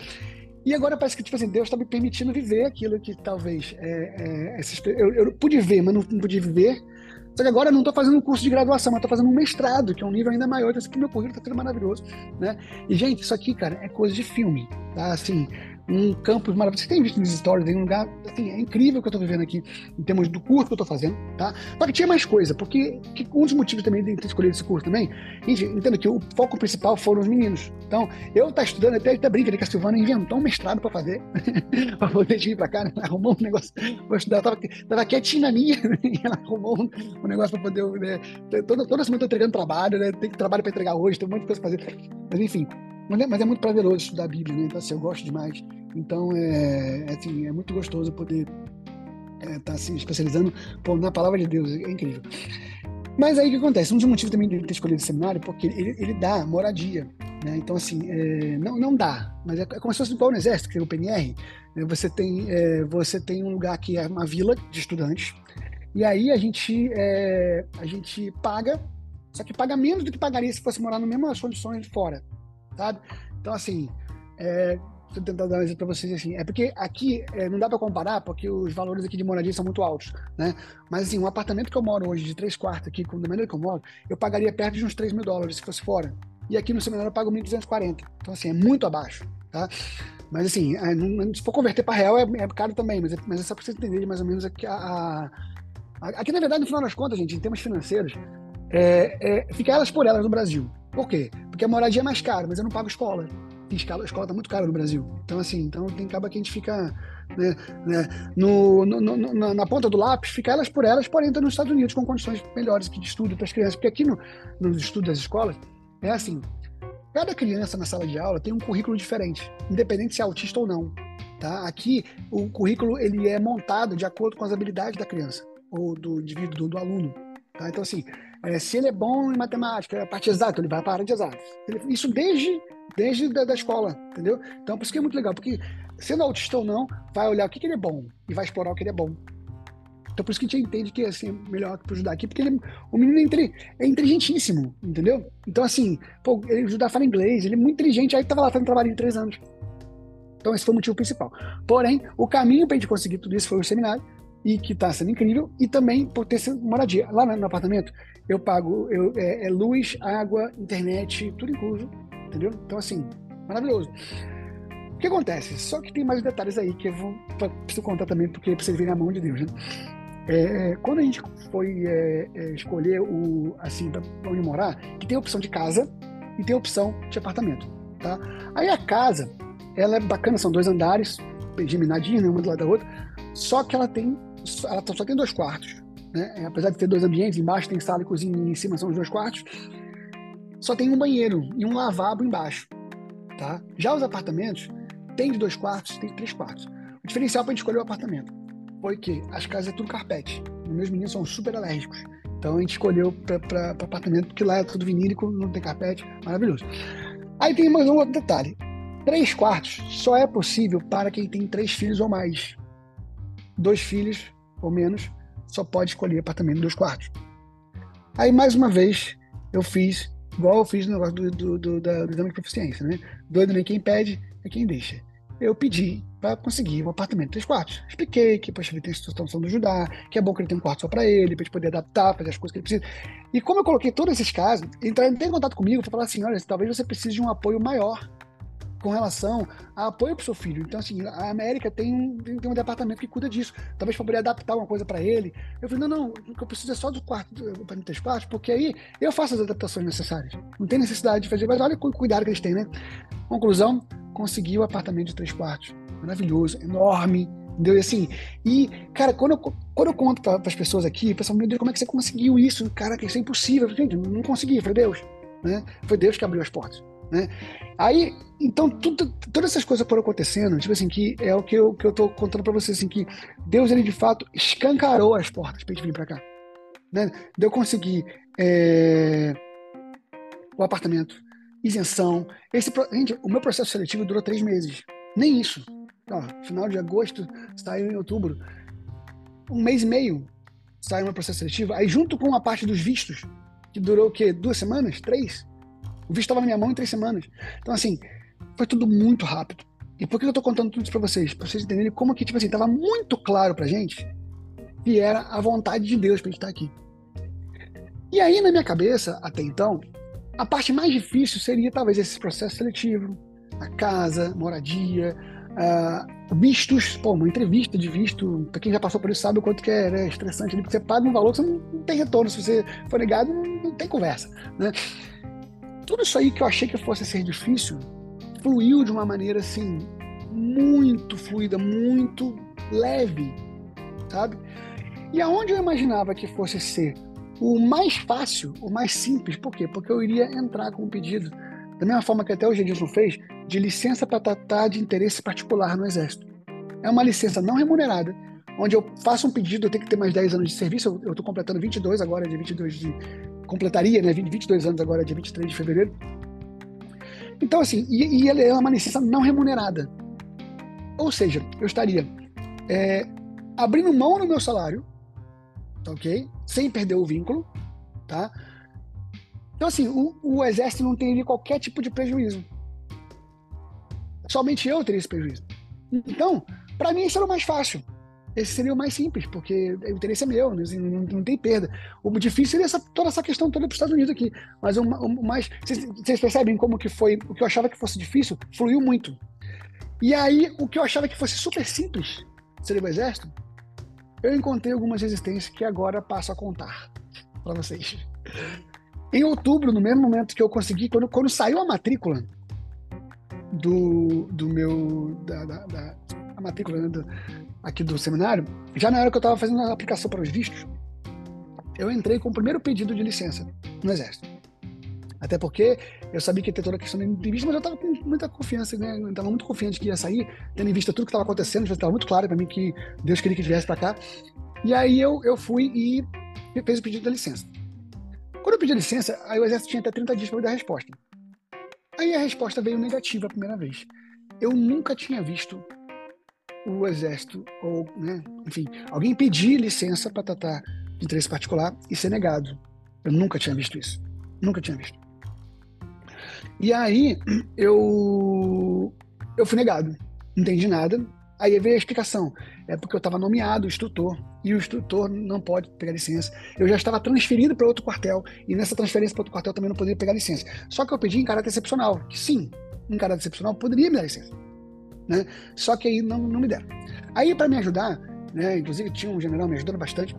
e agora parece que, tipo assim, Deus está me permitindo viver aquilo que talvez é, é, eu, eu pude ver, mas não, não pude viver. Só que agora eu não estou fazendo um curso de graduação, mas estou fazendo um mestrado, que é um nível ainda maior. Então, assim, meu currículo está tudo maravilhoso, né? E, gente, isso aqui, cara, é coisa de filme, tá? Assim, um campus maravilhoso. Você tem visto nos stories, tem um lugar, assim, é incrível o que eu estou vivendo aqui, em termos do curso que eu estou fazendo, tá? Só que tinha mais coisa, porque que, um dos motivos também de ter escolhido esse curso também, gente, entendo que o foco principal foram os meninos. Então, eu tá estudando, até, até brinca, né, que a Silvana inventou um mestrado para fazer, para poder vir para cá, né? arrumou um negócio para estudar, tava, tava quietinha na minha, né? ela arrumou um, um negócio para poder, né? Toda, toda semana eu tô entregando trabalho, né? Tem trabalho para entregar hoje, tem um monte de coisa para fazer. Mas enfim, mas é, mas é muito prazeroso estudar a Bíblia, né? Então, assim, eu gosto demais. Então, é, é, assim, é muito gostoso poder estar é, tá se especializando pô, na palavra de Deus. É incrível. Mas aí o que acontece? Um dos motivos também de ter escolhido esse seminário, porque ele, ele dá moradia. Né? Então, assim, é, não, não dá, mas é, é como se fosse igual no Exército, que é o PNR. Né? Você, tem, é, você tem um lugar que é uma vila de estudantes, e aí a gente, é, a gente paga, só que paga menos do que pagaria se fosse morar nas mesmas condições de fora, sabe? Então, assim, é, Estou tentando dar um exemplo para vocês assim. É porque aqui é, não dá para comparar, porque os valores aqui de moradia são muito altos, né? Mas assim, um apartamento que eu moro hoje de três quartos aqui, da maneira que eu moro, eu pagaria perto de uns 3 mil dólares se fosse fora. E aqui no seminário eu pago 1.240. Então, assim, é muito abaixo, tá? Mas assim, é, não, se for converter para real é, é, caro também, mas é, mas é só para vocês entenderem mais ou menos aqui a, a, a, Aqui, na verdade, no final das contas, gente, em termos financeiros, é, é, fica elas por elas no Brasil. Por quê? Porque a moradia é mais cara, mas eu não pago escola escola, a escola está muito cara no Brasil. Então, assim, então tem acaba que a gente fica né, né, no, no, no, na, ponta do lápis, fica elas por elas, porém nos Estados Unidos com condições melhores de estudo para as crianças. Porque aqui no, nos estudos das escolas, é assim, cada criança na sala de aula tem um currículo diferente, independente se é autista ou não. Tá? Aqui, o currículo ele é montado de acordo com as habilidades da criança, ou do indivíduo, do, do aluno. Tá? Então, assim, é, se ele é bom em matemática, a parte exata, ele vai para a área de exatas. Isso desde desde da, da, escola, entendeu? Então, por isso que é muito legal, porque sendo autista ou não, vai olhar o que, que ele é bom e vai explorar o que ele é bom. Então, por isso que a gente entende que assim, é melhor para ajudar aqui, porque ele, o menino é, intri, é inteligentíssimo, entendeu? Então, assim, pô, ele ajudar a falar inglês, ele é muito inteligente, aí estava lá fazendo trabalho em três anos. Então, esse foi o motivo principal. Porém, o caminho para a gente conseguir tudo isso foi o seminário, e que está sendo incrível, e também por ter sido moradia. Lá no, apartamento, eu pago eu, é, é luz, água, internet, tudo incluso entendeu? Então, assim, maravilhoso. O que acontece? Só que tem mais detalhes aí que eu vou, preciso contar também, porque precisa vir na mão de Deus, né? É, quando a gente foi é, é, escolher o assim para onde morar, que tem a opção de casa e tem a opção de apartamento, tá? Aí a casa, ela é bacana, são dois andares, geminadinha, né, uma do lado da outra, só que ela tem, ela só tem dois quartos, né? É, apesar de ter dois ambientes, embaixo tem sala e cozinha, e em cima são os dois quartos só tem um banheiro e um lavabo embaixo. Tá? Já os apartamentos tem de dois quartos, tem de três quartos. O diferencial para a gente escolher o apartamento foi que as casas é tudo carpete. Meus meninos são super alérgicos. Então a gente escolheu para apartamento, porque lá é tudo vinílico, não tem carpete, maravilhoso. Aí tem mais um outro detalhe: três quartos só é possível para quem tem três filhos ou mais. Dois filhos ou menos só pode escolher apartamento de dois quartos. Aí mais uma vez eu fiz Igual eu fiz no negócio do, do, do, do, do exame de proficiência, né? Doido nem quem pede, é quem deixa. Eu pedi para conseguir um apartamento de três quartos. Expliquei que, poxa, ele tem a situação do Judá, que é bom que ele tenha um quarto só para ele, para ele poder adaptar, fazer as coisas que ele precisa. E como eu coloquei todos esses casos, entraram em contato comigo para falar assim: olha, talvez você precise de um apoio maior com relação a apoio para o seu filho. Então, assim, a América tem um, tem um departamento que cuida disso. Talvez para poder adaptar uma coisa para ele. Eu falei, não, não, o que eu preciso é só do quarto, para mim três quartos, porque aí eu faço as adaptações necessárias. Não tem necessidade de fazer, mas olha o cuidado que eles têm, né? Conclusão, consegui o apartamento de três quartos. Maravilhoso, enorme, entendeu? E assim, e, cara, quando eu, quando eu conto para as pessoas aqui, o pessoal, meu Deus, como é que você conseguiu isso? Cara, que isso é impossível. Gente, não consegui, foi Deus. Né? Foi Deus que abriu as portas. Né? Aí, então, tudo, todas essas coisas foram acontecendo, tipo assim, que é o que eu, que eu tô contando para vocês, assim, que Deus, ele de fato escancarou as portas pra gente vir para cá. Né? De eu conseguir é, o apartamento, isenção. Esse, gente, o meu processo seletivo durou três meses. Nem isso. Ó, final de agosto, saiu em outubro. Um mês e meio saiu meu processo seletivo. Aí, junto com a parte dos vistos, que durou o quê? Duas semanas? Três? O visto estava na minha mão em três semanas. Então, assim, foi tudo muito rápido. E por que eu estou contando tudo isso para vocês? Para vocês entenderem como que, tipo assim, estava muito claro pra gente que era a vontade de Deus para gente estar aqui. E aí, na minha cabeça, até então, a parte mais difícil seria talvez esse processo seletivo, a casa, moradia, uh, vistos, pô, uma entrevista de visto, para quem já passou por isso sabe o quanto que é né, estressante, porque você paga um valor que você não, não tem retorno, se você for negado, não, não, tem conversa, né? Tudo isso aí que eu achei que fosse ser difícil, fluiu de uma maneira, assim, muito fluida, muito leve, sabe? E aonde eu imaginava que fosse ser o mais fácil, o mais simples, por quê? Porque eu iria entrar com um pedido, da mesma forma que até o Gedilson fez, de licença para tratar de interesse particular no Exército. É uma licença não remunerada, onde eu faço um pedido, eu tenho que ter mais 10 anos de serviço, eu estou completando 22 agora, dia 22 de... completaria, né, 22 anos agora, dia 23 de fevereiro. Então, assim, e, e ela é uma licença não remunerada. Ou seja, eu estaria é, abrindo mão no meu salário, tá ok? Sem perder o vínculo, tá? Então, assim, o, o exército não teria qualquer tipo de prejuízo. Somente eu teria esse prejuízo. Então, para mim, isso era o mais fácil. Esse seria o mais simples, porque o interesse é meu, né? Assim, não, não, tem perda. O difícil seria essa, toda essa questão toda para os Estados Unidos aqui. Mas o, o mais. Vocês, vocês percebem como que foi. O que eu achava que fosse difícil fluiu muito. E aí, o que eu achava que fosse super simples, seria o exército, eu encontrei algumas resistências que agora passo a contar para vocês. Em outubro, no mesmo momento que eu consegui, quando, quando saiu a matrícula do, do meu. da, da, da a matrícula né, do, aqui do seminário, já na hora que eu estava fazendo a aplicação para os vistos, eu entrei com o primeiro pedido de licença no Exército. Até porque eu sabia que ia ter toda a questão da entrevista, mas eu estava com muita confiança, né? Eu estava muito confiante que ia sair, tendo em vista tudo que estava acontecendo, já estava muito claro para mim que Deus queria que viesse para cá. E aí eu, eu fui e fiz o pedido da licença. Quando eu pedi a licença, aí o exército tinha até 30 dias para me dar a resposta. Aí a resposta veio negativa a primeira vez. Eu nunca tinha visto o exército, ou, né, enfim, alguém pedir licença para tratar de interesse particular e ser negado. Eu nunca tinha visto isso. Nunca tinha visto. E aí eu eu fui negado, não entendi nada. Aí veio a explicação. É porque eu estava nomeado instrutor e o instrutor não pode pegar licença. Eu já estava transferido para outro quartel e nessa transferência para outro quartel também não poderia pegar licença. Só que eu pedi em caráter excepcional, que sim, em caráter excepcional poderia me dar licença. Né? Só que aí não, não me deram. Aí, para me ajudar, né, inclusive tinha um general me ajudando bastante,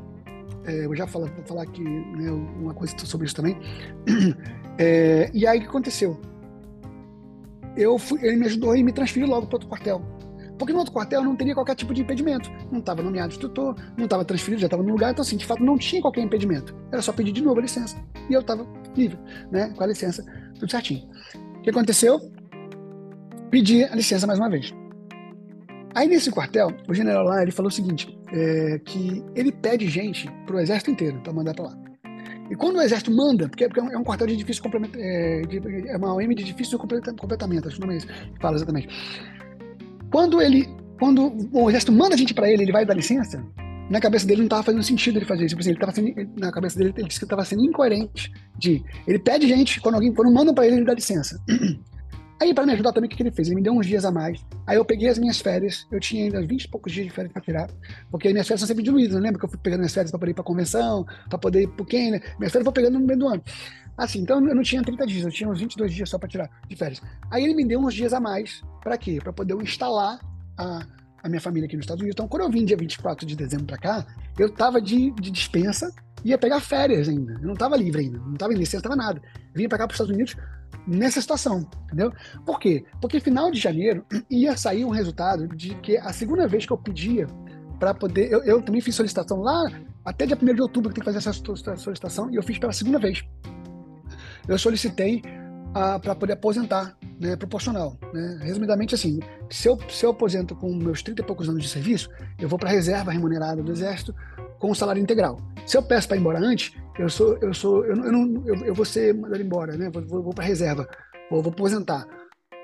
é, eu já falo, vou falar aqui né, uma coisa sobre isso também. É, e aí o que aconteceu? Eu fui, ele me ajudou e me transferiu logo para outro quartel. Porque no outro quartel não teria qualquer tipo de impedimento. Não estava nomeado instrutor, não estava transferido, já estava no lugar, então assim, de fato não tinha qualquer impedimento. Era só pedir de novo a licença. E eu estava livre, né? Com a licença, tudo certinho. O que aconteceu? Pedi a licença mais uma vez. Aí nesse quartel, o general lá ele falou o seguinte: é, que ele pede gente para o exército inteiro para mandar para lá. E quando o exército manda, porque, porque é um quartel de difícil complemento, é, é uma OM de difícil completamento, acho que não é isso que fala exatamente. Quando ele, quando o exército manda a gente para ele, ele vai dar licença. Na cabeça dele não estava fazendo sentido ele fazer isso. Tipo assim, ele tava sendo, na cabeça dele ele disse que estava sendo incoerente. De ele pede gente quando alguém quando mandam para ele ele dá licença. Aí, para me ajudar também, o que, que ele fez? Ele me deu uns dias a mais. Aí eu peguei as minhas férias, eu tinha ainda 20 e poucos dias de férias para tirar, porque minhas férias são sempre diluídas, né? Lembra que eu fui pegando minhas férias para poder ir para convenção, para poder ir para o Quênia? Minhas férias eu vou pegando no meio do ano. Assim, então eu não tinha 30 dias, eu tinha uns 22 dias só para tirar de férias. Aí ele me deu uns dias a mais, para quê? Para poder eu instalar a, a minha família aqui nos Estados Unidos. Então, quando eu vim dia 24 de dezembro para cá, eu tava de, de dispensa, ia pegar férias ainda. Eu não tava livre ainda, não tava em licença, não tava nada. Vinha para cá para os Estados Unidos nessa situação, entendeu? Por quê? Porque final de janeiro ia sair um resultado de que a segunda vez que eu pedia para poder. Eu, eu, também fiz solicitação lá, até dia 1 de outubro que tem que fazer essa solicitação, e eu fiz pela segunda vez. Eu solicitei para poder aposentar, né, proporcional. Né? Resumidamente, assim, se eu, se eu aposento com meus 30 e poucos anos de serviço, eu vou para a reserva remunerada do Exército com o salário integral. Se eu peço para ir embora antes, eu sou, eu sou, eu, eu não, eu, eu, vou ser mandado embora, né? Vou, vou, vou para reserva, vou, vou aposentar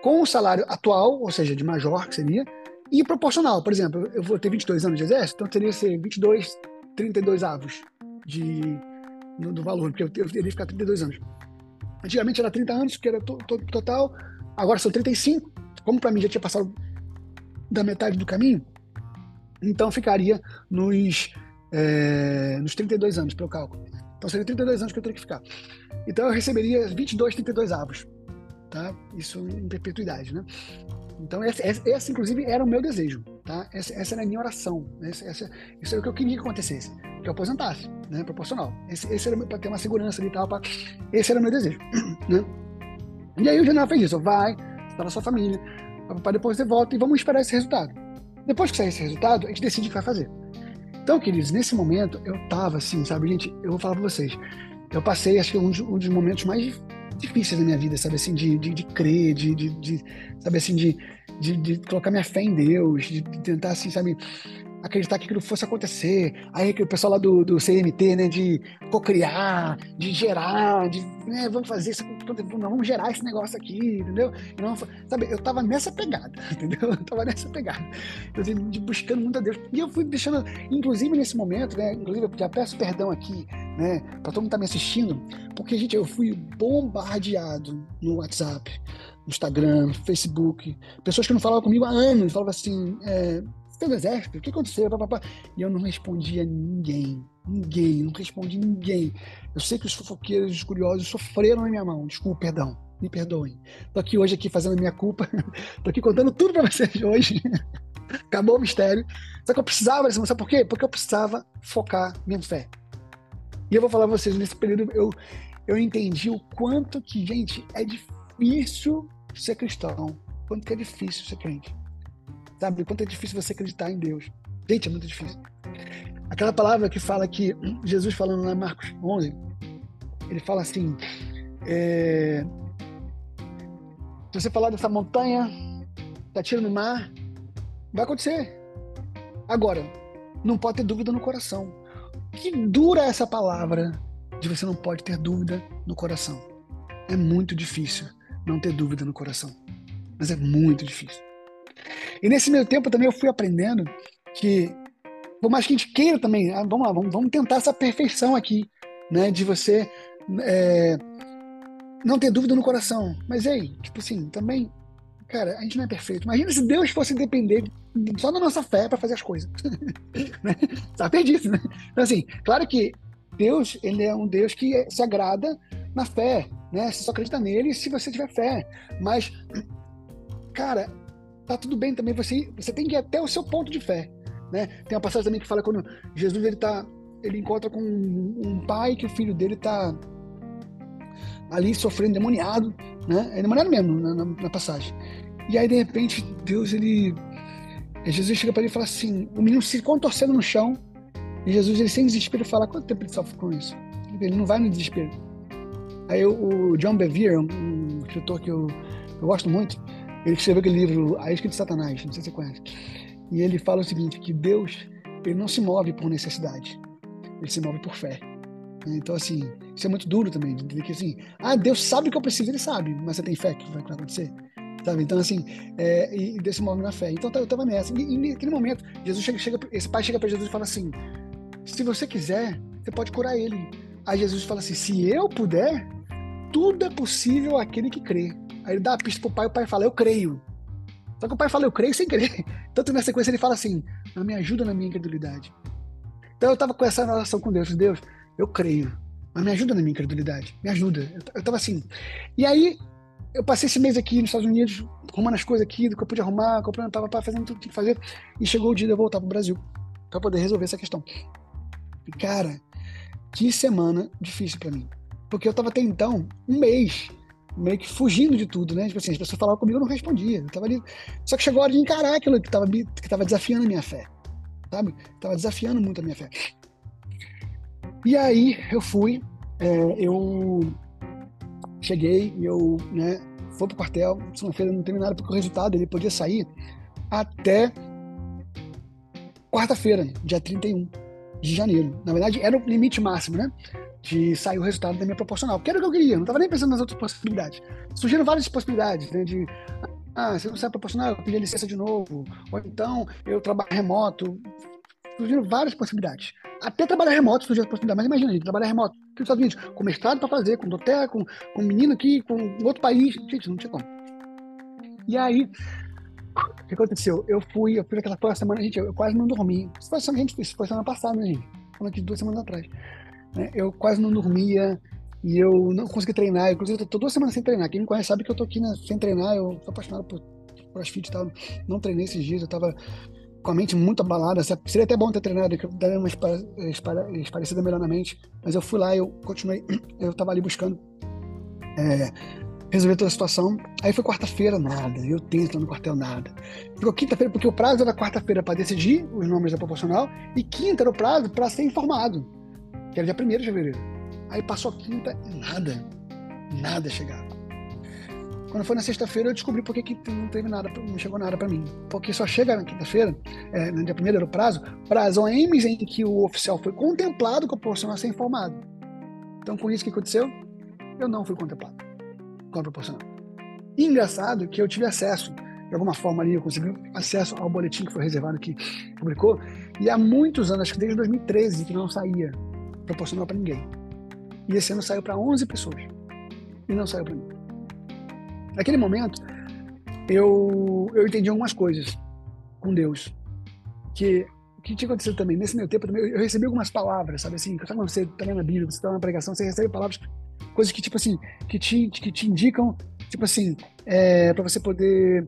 com o salário atual, ou seja, de major que seria, e proporcional. Por exemplo, eu vou ter 22 anos de exército, então teria ser 22, 32 avos de do valor, porque eu, eu teria que ficar 32 anos. Antigamente era 30 anos, que era to, to, total, agora são 35. Como para mim já tinha passado da metade do caminho, então ficaria nos, é, nos 32 anos, pelo cálculo. Então seria 32 anos que eu teria que ficar. Então eu receberia 22, 32 avos. Tá? Isso em perpetuidade, né? Então, esse, inclusive, era o meu desejo, tá? Essa, essa era a minha oração. Essa, essa, isso era o que eu queria que acontecesse, que eu aposentasse, né? Proporcional. Esse, esse era para ter uma segurança ali e tal. Pra, esse era o meu desejo, né? E aí o general fez isso. Vai, está na sua família, para depois você volta e vamos esperar esse resultado. Depois que sair esse resultado, a gente decide o que vai fazer. Então, queridos, nesse momento, eu tava assim, sabe, gente, eu vou falar para vocês. Eu passei, acho que um, um dos momentos mais difíceis da minha vida, sabe, assim, de, de, de crer, de, de, de, sabe, assim, de, de, de, colocar minha fé em Deus, de, de tentar, assim, sabe, acreditar que aquilo fosse acontecer. Aí o pessoal lá do, do CMT, né, de cocriar, de gerar, de, né, vamos fazer isso, vamos gerar esse negócio aqui, entendeu? Não, sabe, eu tava nessa pegada, entendeu? Eu tava nessa pegada, assim, de buscando muito a Deus. E eu fui deixando, inclusive nesse momento, né, inclusive eu já peço perdão aqui, né, para todo mundo que tá me assistindo, porque, gente, eu fui bombardeado no WhatsApp, no Instagram, no Facebook, pessoas que não falavam comigo há anos, falavam assim, é, do exército? O que aconteceu? E eu não respondia ninguém. Ninguém, não respondi ninguém. Eu sei que os fofoqueiros, os curiosos sofreram na minha mão. Desculpa, perdão. Me perdoem. Tô aqui hoje aqui fazendo a minha culpa. Tô aqui contando tudo para vocês hoje. Acabou o mistério. Só que eu precisava sabe por quê? Porque eu precisava focar minha fé. E eu vou falar pra vocês, nesse período eu, eu entendi o quanto que, gente, é difícil ser cristão. Quanto que é difícil ser crente. Sabe? Quanto é difícil você acreditar em Deus. Gente, é muito difícil. Aquela palavra que fala que Jesus falando lá em Marcos 11, ele fala assim: é, se você falar dessa montanha, tá tirando no mar, vai acontecer. Agora, não pode ter dúvida no coração. Que dura essa palavra de você não pode ter dúvida no coração. É muito difícil não ter dúvida no coração. Mas é muito difícil. E nesse meio tempo também eu fui aprendendo que, por mais que a gente queira também, ah, vamos lá, vamos, vamos tentar essa perfeição aqui, né? De você é, não ter dúvida no coração. Mas ei, tipo assim, também, cara, a gente não é perfeito. Imagina se Deus fosse depender só da nossa fé para fazer as coisas. né? Tá perdido, né? Então, assim, claro que Deus, ele é um Deus que se agrada na fé, né? Você só acredita nele se você tiver fé. Mas, cara, tá tudo bem também. Você, você tem que ir até o seu ponto de fé. Né? Tem uma passagem também que fala quando Jesus ele tá, ele encontra com um, um pai que o filho dele tá ali sofrendo demoniado, né? É demoniado mesmo na, na, na passagem. E aí de repente Deus ele Jesus chega para ele e fala assim, o menino se contorcendo no chão, e Jesus ele sem desespero fala quanto tempo ele sofre com isso? Ele não vai no desespero. Aí o, John Bevere, um escritor que eu, eu gosto muito, ele escreveu aquele livro A Isca de Satanás, não sei se você conhece. E ele fala o seguinte, que Deus ele não se move por necessidade, ele se move por fé. Então, assim, isso é muito duro também, de entender que assim, ah, Deus sabe o que eu preciso, ele sabe, mas você tem fé que vai acontecer? Sabe? Então, assim, é, e Deus se move na fé. Então, eu estava nessa. E, e naquele momento, Jesus chega, chega, esse pai chega para Jesus e fala assim: se você quiser, você pode curar ele. Aí Jesus fala assim: se eu puder, tudo é possível àquele que crê. Aí ele dá a pista pro pai, o pai fala, eu creio. Só que o pai fala, eu creio sem crer. Tanto na sequência ele fala assim, não me ajuda na minha incredulidade. Então eu tava com essa relação com Deus, Deus, eu creio, mas me ajuda na minha incredulidade, me ajuda. Eu, eu tava assim. E aí eu passei esse mês aqui nos Estados Unidos, arrumando as coisas aqui, do que eu podia arrumar, comprando, tava fazendo tudo que tinha que fazer, e chegou o dia de eu voltar pro Brasil, para poder resolver essa questão. E cara, que semana difícil para mim. Porque eu tava até então um mês meio que fugindo de tudo, né? Tipo assim, as pessoas falavam comigo, eu não respondia. Eu tava ali... Só que chegou a hora de encarar aquilo que tava, que tava desafiando a minha fé, sabe? Tava desafiando muito a minha fé. E aí eu fui, é, eu cheguei eu, né, fui pro quartel, segunda-feira não terminaram porque o resultado ele podia sair até quarta-feira, dia 31 de janeiro. Na verdade, era o limite máximo, né? De sair o resultado da minha proporcional, que era o que eu queria, não estava nem pensando nas outras possibilidades. Surgiram várias possibilidades, né, de ah, se não sai proporcional, eu pedir licença de novo, ou então eu trabalho remoto. Surgiram várias possibilidades. Até trabalhar remoto surgiu a possibilidade, mas imagina, gente, trabalhar remoto aqui nos Estados Unidos, com mestrado para fazer, com doutor, com, com menino aqui, com outro país, gente, não tinha como. E aí, o que aconteceu? Eu fui, eu fui aquela semana, gente, eu, quase não dormi. Isso foi, gente, isso foi semana passada, né, gente? Falando aqui duas semanas atrás. Né? Eu quase não dormia e eu não consegui treinar. Inclusive, eu tô duas semanas sem treinar. Quem me conhece sabe que eu tô aqui né, sem treinar. Eu sou apaixonado por crossfit e tal. Não treinei esses dias, eu tava com a mente muito abalada. Seria até bom ter treinado, que daria uma esparecida melhor na mente. Mas eu fui lá, eu continuei, eu tava ali buscando é, resolver toda a situação. Aí foi quarta-feira, nada. Eu tento no quartel, nada. Ficou quinta-feira, porque o prazo era quarta-feira para decidir os nomes da proporcional, e quinta era o prazo para ser informado, que era dia 1 de fevereiro. Aí passou a quinta e nada. Nada chegava. Quando foi na sexta-feira, eu descobri por que não teve nada, não chegou nada para mim. Porque só chega na quinta-feira, é, no dia primeiro era o prazo, prazo OMs em que o oficial foi contemplado com a proporcional ser informado. Então, com isso, o que aconteceu? Eu não fui contemplado com a proporcional. Engraçado que eu tive acesso, de alguma forma ali, eu consegui acesso ao boletim que foi reservado que publicou, e há muitos anos, acho que desde 2013, que não saía proporcional para ninguém. E esse ano saiu para 11 pessoas. E não saiu para mim. Naquele momento, eu, eu entendi algumas coisas com Deus. Que que tinha acontecido também, nesse meu tempo, eu recebi algumas palavras, sabe assim? Sabe quando você está na Bíblia, você está na pregação, você recebe palavras, coisas que, tipo assim, que te, que te indicam, tipo assim, é, para você poder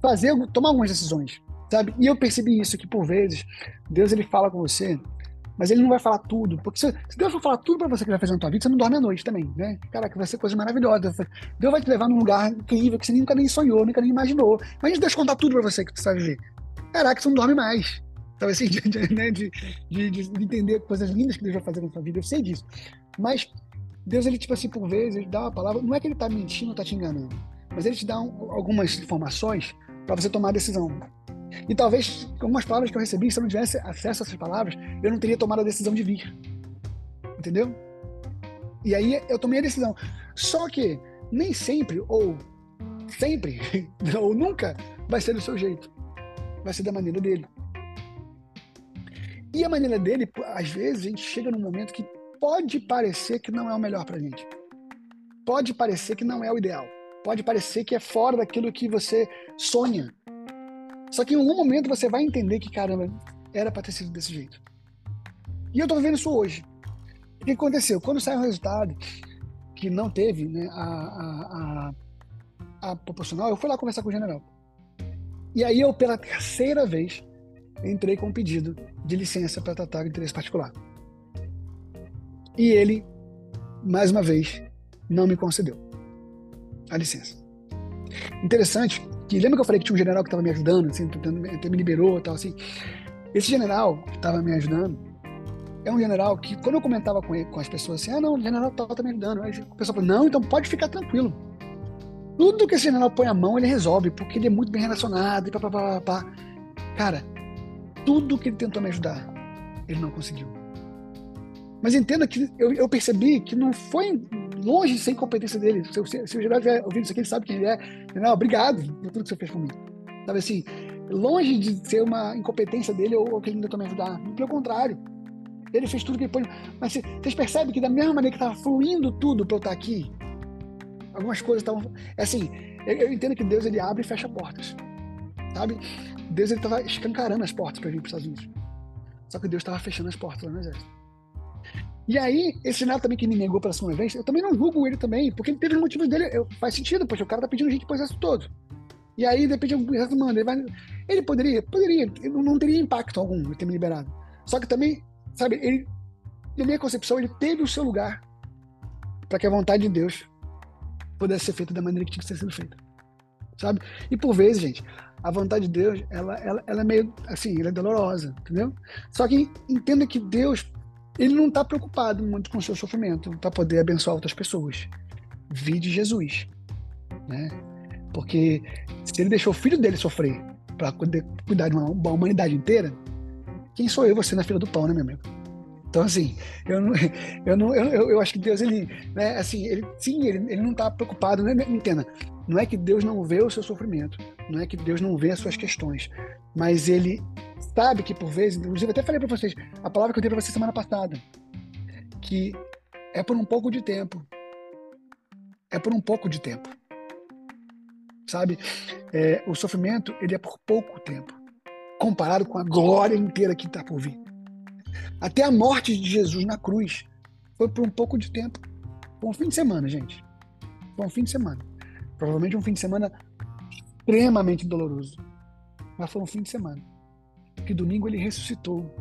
fazer, tomar algumas decisões, sabe? E eu percebi isso, que por vezes, Deus ele fala com você mas ele não vai falar tudo, porque se, se Deus for falar tudo para você que vai fazer na tua vida, você não dorme à noite também, né? Caraca, vai ser coisa maravilhosa. Deus vai te levar num lugar incrível que você nunca nem sonhou, nunca nem imaginou. Imagina Deus contar tudo para você que você vai viver. Caraca, você não dorme mais. Sabe assim, de, de, né? de, de, de, entender coisas lindas que Deus vai fazer na sua vida, eu sei disso. Mas Deus, ele, tipo assim, por vezes, ele dá uma palavra, não é que ele tá mentindo ou tá te enganando, mas ele te dá um, algumas informações para você tomar a decisão. E talvez algumas palavras que eu recebi, se eu não tivesse acesso a essas palavras, eu não teria tomado a decisão de vir. Entendeu? E aí eu tomei a decisão. Só que nem sempre, ou sempre, ou nunca, vai ser do seu jeito. Vai ser da maneira dele. E a maneira dele, às vezes, a gente chega num momento que pode parecer que não é o melhor pra gente. Pode parecer que não é o ideal. Pode parecer que é fora daquilo que você sonha. Só que em algum momento você vai entender que, caramba, era para ter sido desse jeito. E eu tô vivendo isso hoje. O que aconteceu? Quando saiu o resultado, que não teve né, a, a, a, a proporcional, eu fui lá conversar com o general. E aí eu, pela terceira vez, entrei com um pedido de licença para tratar de interesse particular. E ele, mais uma vez, não me concedeu a licença. Interessante que lembra que eu falei que tinha um general que estava me ajudando, assim, tentando, até me liberou e tal, assim. Esse general que estava me ajudando é um general que, quando eu comentava com, ele, com as pessoas assim, ah, não, o general tal tá me ajudando. Aí o pessoal falou, não, então pode ficar tranquilo. Tudo que esse general põe a mão, ele resolve, porque ele é muito bem relacionado e pá, pá, pá, pá. Cara, tudo que ele tentou me ajudar, ele não conseguiu. Mas entenda que eu, eu percebi que não foi longe de ser incompetência dele. Se, se, se o Geraldo estiver ouvindo isso aqui, ele sabe quem ele é. Não, obrigado por tudo que você fez por mim. Sabe assim, longe de ser uma incompetência dele ou, ou que ele tentou me ajudar. Pelo contrário. Ele fez tudo que ele pôde. Mas vocês percebem que da mesma maneira que estava fluindo tudo para eu estar aqui, algumas coisas estavam. É assim, eu, eu, entendo que Deus ele abre e fecha portas. Sabe? Deus ele estava escancarando as portas para vir para os Estados Unidos. Só que Deus estava fechando as portas lá no exército. E aí, esse Neto também que me negou pela segunda vez, eu também não julgo ele também, porque ele teve os motivos dele. Eu, faz sentido, poxa, o cara tá pedindo gente pro exército todo. E aí, de repente, o exército manda. Ele, vai, ele poderia, poderia, não teria impacto algum ele ter me liberado. Só que também, sabe, ele, na minha concepção, ele teve o seu lugar para que a vontade de Deus pudesse ser feita da maneira que tinha que ser sido feita. Sabe? E por vezes, gente, a vontade de Deus, ela, ela, ela é meio assim, ela é dolorosa, entendeu? Só que entenda que Deus ele não está preocupado muito com o seu sofrimento para poder abençoar outras pessoas. Vide Jesus, né? Porque se ele deixou o filho dele sofrer para cuidar de uma, uma, humanidade inteira, quem sou eu, você na fila do pão, né, meu amigo? Então, assim, eu não, eu não, eu, eu acho que Deus, ele, né, assim, ele, sim, ele, ele não está preocupado, né, entenda, não é que Deus não vê o seu sofrimento, não é que Deus não vê as suas questões, mas ele sabe que por vezes, inclusive até falei para vocês, a palavra que eu dei para vocês semana passada, que é por um pouco de tempo. É por um pouco de tempo. Sabe? É, o sofrimento, ele é por pouco tempo, comparado com a glória inteira que está por vir. Até a morte de Jesus na cruz foi por um pouco de tempo. Foi um fim de semana, gente. Foi um fim de semana. Provavelmente um fim de semana extremamente doloroso. Mas foi um fim de semana. Que domingo ele ressuscitou.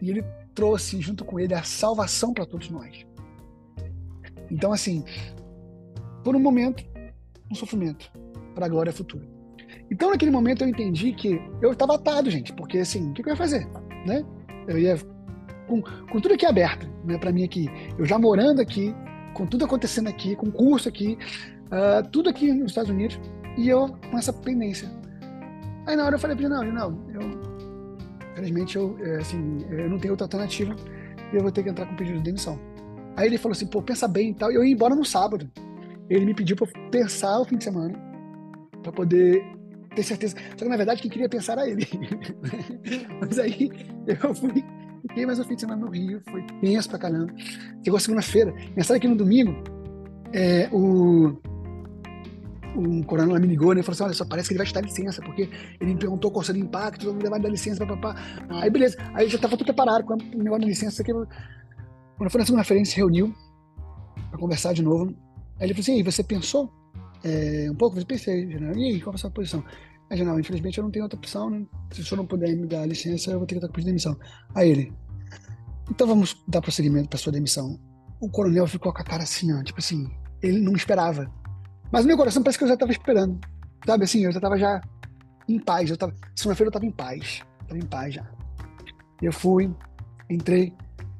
E ele trouxe junto com ele a salvação para todos nós. Então, assim, por um momento, um sofrimento para a glória futura. Então, naquele momento, eu entendi que eu estava atado, gente, porque assim, o que eu ia fazer? Né? Eu ia com, com tudo aqui aberto, né, para mim aqui. Eu já morando aqui, com tudo acontecendo aqui, com curso aqui, uh, tudo aqui nos Estados Unidos, e eu com essa pendência. Aí na hora eu falei para ele, não, não, eu, infelizmente eu, é, assim, eu não tenho outra alternativa e eu vou ter que entrar com pedido de demissão. Aí ele falou assim, pô, pensa bem e tal. Eu ia embora no sábado. Ele me pediu para pensar o fim de semana, para poder ter certeza. Só que na verdade quem queria pensar era ele. Mas aí eu fui, fiquei mais um fim de semana no Rio, foi tenso pra caramba. Chegou segunda-feira. Engraçado que no domingo, é, o um coronel ligou, né? Falou assim: olha só, parece que ele vai te dar licença, porque ele me perguntou qual seria o impacto, ele vai dar licença, papapá. Aí beleza. Aí já tava tudo preparado com o negócio da licença. Que... Quando foi na segunda-feira, a gente se reuniu para conversar de novo. Aí ele falou assim: e você pensou é, um pouco? Eu pensei, general, e aí, qual é a sua posição? Aí, general, infelizmente eu não tenho outra opção, né? Se o senhor não puder me dar licença, eu vou ter que dar com de demissão. Aí ele, então vamos dar prosseguimento para sua demissão. O coronel ficou com a cara assim, ó, tipo assim, ele não esperava. Mas meu coração parece que eu já estava esperando. Sabe assim, eu já estava já em paz. Eu tava, segunda-feira eu estava em paz. Estava em paz já. Eu fui, entrei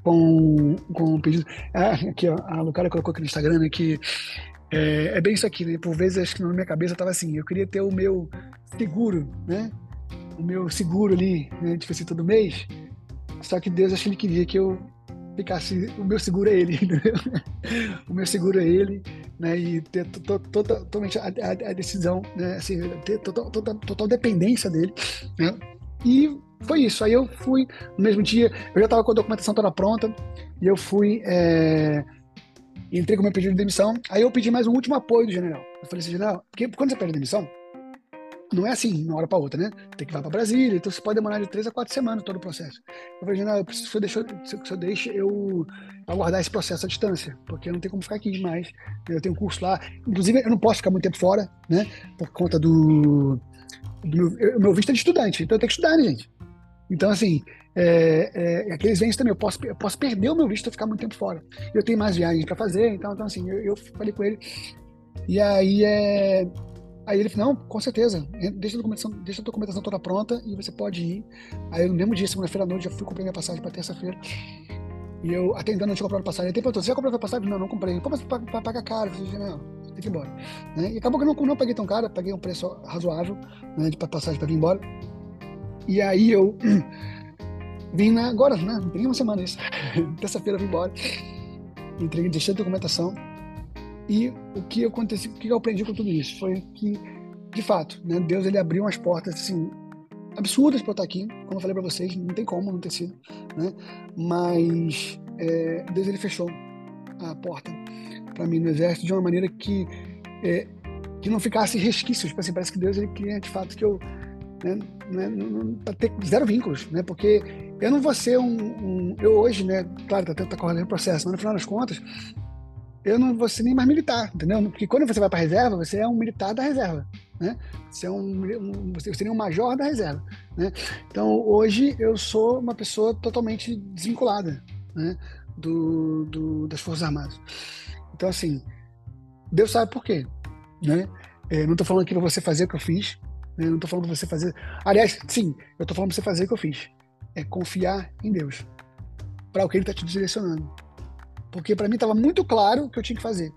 com, com um pedido. Ah, aqui, ó, a Lucara colocou aqui no Instagram né, que é, é, bem isso aqui, né? Por vezes acho que na minha cabeça estava assim, eu queria ter o meu seguro, né? O meu seguro ali, né? Tipo assim, todo mês. Só que Deus acho que ele queria que eu ficasse. O meu seguro é ele, entendeu? o meu seguro é ele né, e ter totalmente a, decisão, né, assim, ter total dependência dele, né, e foi isso. Aí eu fui no mesmo dia, eu já estava com a documentação toda pronta, e eu fui, é, entrei com o meu pedido de demissão, aí eu pedi mais um último apoio do general. Eu falei assim, general, porque quando você pede demissão, não é assim, uma hora para outra, né? Tem que ir para Brasília, então você pode demorar de três a quatro semanas todo o processo. Eu falei, não, eu preciso que o senhor deixe eu aguardar esse processo à distância, porque eu não tenho como ficar aqui demais. Eu tenho um curso lá, inclusive eu não posso ficar muito tempo fora, né? Por conta do, do meu, meu visto é de estudante, então eu tenho que estudar, né, gente? Então, assim, é, é, aqueles ventos também, eu posso, eu posso perder o meu visto e ficar muito tempo fora. Eu tenho mais viagens para fazer, então, então assim, eu, eu falei com ele. E aí, é, Aí ele falou, não, com certeza, deixa a documentação, deixa a documentação toda pronta e você pode ir. Aí no mesmo dia, segunda-feira à noite, já fui comprar minha passagem para terça-feira. E eu até então não tinha comprado passagem. Ele perguntou, você já comprou a passagem? Não, não comprei. Pô, mas pagar caro. Eu falei, não, tem que ir embora. Né? E acabou que eu não, não paguei tão caro, paguei um preço razoável né, de passagem para vir embora. E aí eu vim na, agora, né? Tem uma semana isso. Terça-feira eu vim embora. Entreguei, deixei a documentação e o que aconteceu, o que eu aprendi com tudo isso foi que, de fato, né, Deus ele abriu umas portas assim absurdas para eu estar aqui, como eu falei para vocês, não tem como não ter sido, né? Mas é, Deus ele fechou a porta para mim no exército de uma maneira que é, que não ficasse resquícios, tipo assim, parece que Deus ele queria de fato que eu né, né, para ter zero vínculos, né? Porque eu não vou ser um, um eu hoje, né? Claro, tá, tá correndo o processo, mas no final das contas eu não vou ser nem mais militar, entendeu? Porque quando você vai para a reserva, você é um militar da reserva, né? Você é um, um você seria um major da reserva, né? Então hoje eu sou uma pessoa totalmente desvinculada, né? Do, do das forças armadas. Então assim, Deus sabe por quê, né? É, não estou falando aqui para você fazer o que eu fiz, né? não estou falando para você fazer. Aliás, sim, eu estou falando para você fazer o que eu fiz. É confiar em Deus para o que Ele está te direcionando. Porque para mim estava muito claro o que eu tinha que fazer.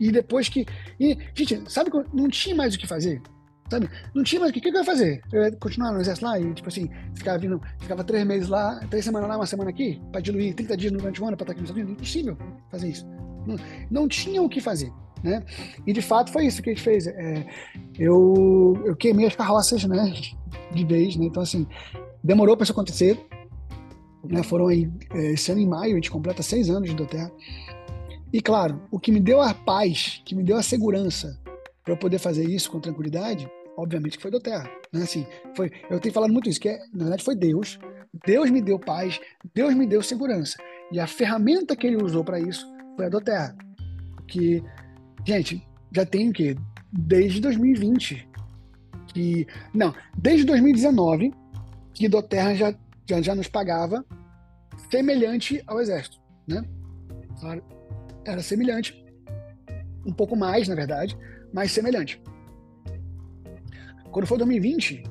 E depois que. E, gente, sabe que não tinha mais o que fazer? Sabe? Não tinha mais o que, que eu ia fazer? Eu ia continuar no exército lá e, tipo assim, ficava vindo, ficava três meses lá, três semanas lá, uma semana aqui, para diluir 30 dias durante o ano para estar aqui nos Estados. Impossível fazer isso. Não, não tinha o que fazer. Né? E de fato foi isso que a gente fez. É, eu, eu queimei as carroças, né? De vez, né? Então, assim, demorou para isso acontecer. Né, foram aí, é, esse ano em maio, a gente completa seis anos de Doterra. E claro, o que me deu a paz, que me deu a segurança para eu poder fazer isso com tranquilidade, obviamente que foi Doterra. Né? Assim, foi, eu tenho falado muito isso, que é, na verdade foi Deus. Deus me deu paz, Deus me deu segurança. E a ferramenta que ele usou para isso foi a Doterra. Porque, gente, já tem o quê? Desde 2020. Que, não, desde 2019 que Doterra já, já, já nos pagava semelhante ao Exército, né? Era semelhante, um pouco mais, na verdade, mas semelhante. Quando foi 2020,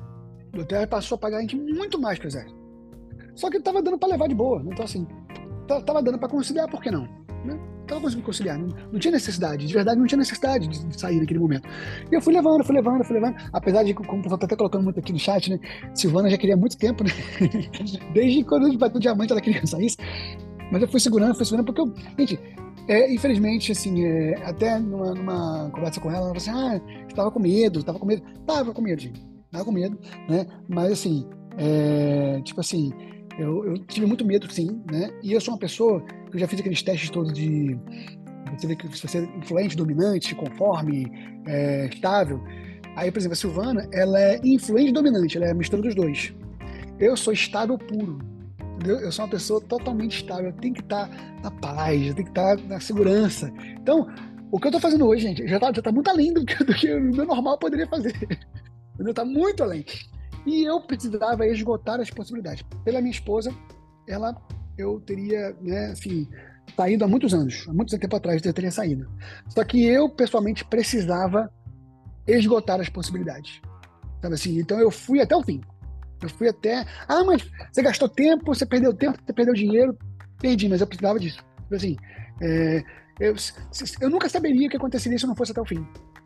Doterra passou a pagar a gente muito mais que o Exército. Só que estava dando para levar de boa, né? então assim, tava dando para conciliar, por que não? Né? Tava conseguindo conciliar, não, não, tinha necessidade, de verdade não tinha necessidade de, sair naquele momento. E eu fui levando, fui levando, fui levando, apesar de, como o pessoal tá até colocando muito aqui no chat, né? Silvana já queria muito tempo, né? Desde quando a gente bateu diamante ela queria sair. Mas eu fui segurando, fui segurando, porque eu, gente, é, infelizmente, assim, é, até numa, numa, conversa com ela, ela falou assim, ah, estava com medo, estava com medo. Tava com medo, gente, tava com medo, né? Mas assim, é, tipo assim, eu, eu, tive muito medo, sim, né? E eu sou uma pessoa que eu já fiz aqueles testes todos de você vê que se você é influente, dominante, conforme, é, estável. Aí, por exemplo, a Silvana, ela é influente e dominante, ela é a mistura dos dois. Eu sou estável puro, entendeu? Eu sou uma pessoa totalmente estável, eu tenho que estar na paz, eu tenho que estar na segurança. Então, o que eu estou fazendo hoje, gente, já está tá muito além do que, do que o meu normal poderia fazer. Está muito além. E eu precisava esgotar as possibilidades. Pela minha esposa, ela, eu teria, né, assim, saído há muitos anos, há muito tempo atrás eu teria saído. Só que eu, pessoalmente, precisava esgotar as possibilidades. Sabe assim? Então eu fui até o fim. Eu fui até. Ah, mas você gastou tempo, você perdeu tempo, você perdeu dinheiro. Perdi, mas eu precisava disso. Tipo assim, é, eu, eu nunca saberia o que aconteceria se eu não fosse até o fim.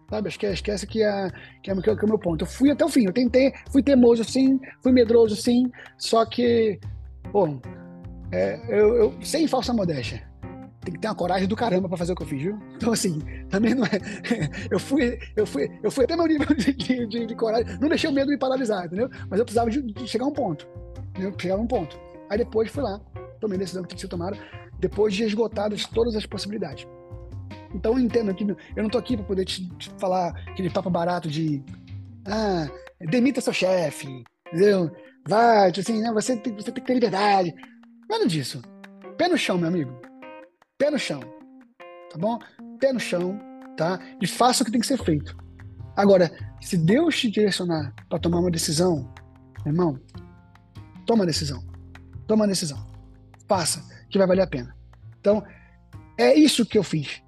Sabe? Acho que, acho que é, que, é, é, que é o meu ponto. Eu fui até o fim, eu tentei, fui teimoso sim, fui medroso sim, só que, bom, é, eu, eu, sem falsa modéstia, tem que ter uma coragem do caramba para fazer o que eu fiz, viu? Então, assim, também não é. Eu fui, eu fui, eu fui até meu nível de, de, de coragem, não deixei o medo me paralisar, entendeu? Mas eu precisava de, de chegar a um ponto, entendeu? chegar a um ponto. Aí depois fui lá, tomei a decisão que tinha que ser tomada, depois de esgotadas todas as possibilidades. Então entendo que eu não tô aqui para poder te, te, falar aquele papo barato de ah, demita seu chefe, entendeu? Vai, tipo assim, não, você, tem, você tem que ter liberdade. Nada disso. Pé no chão, meu amigo. Pé no chão. Tá bom? Pé no chão, tá? E faça o que tem que ser feito. Agora, se Deus te direcionar para tomar uma decisão, irmão, toma a decisão. Toma a decisão. Faça, que vai valer a pena. Então, é isso que eu fiz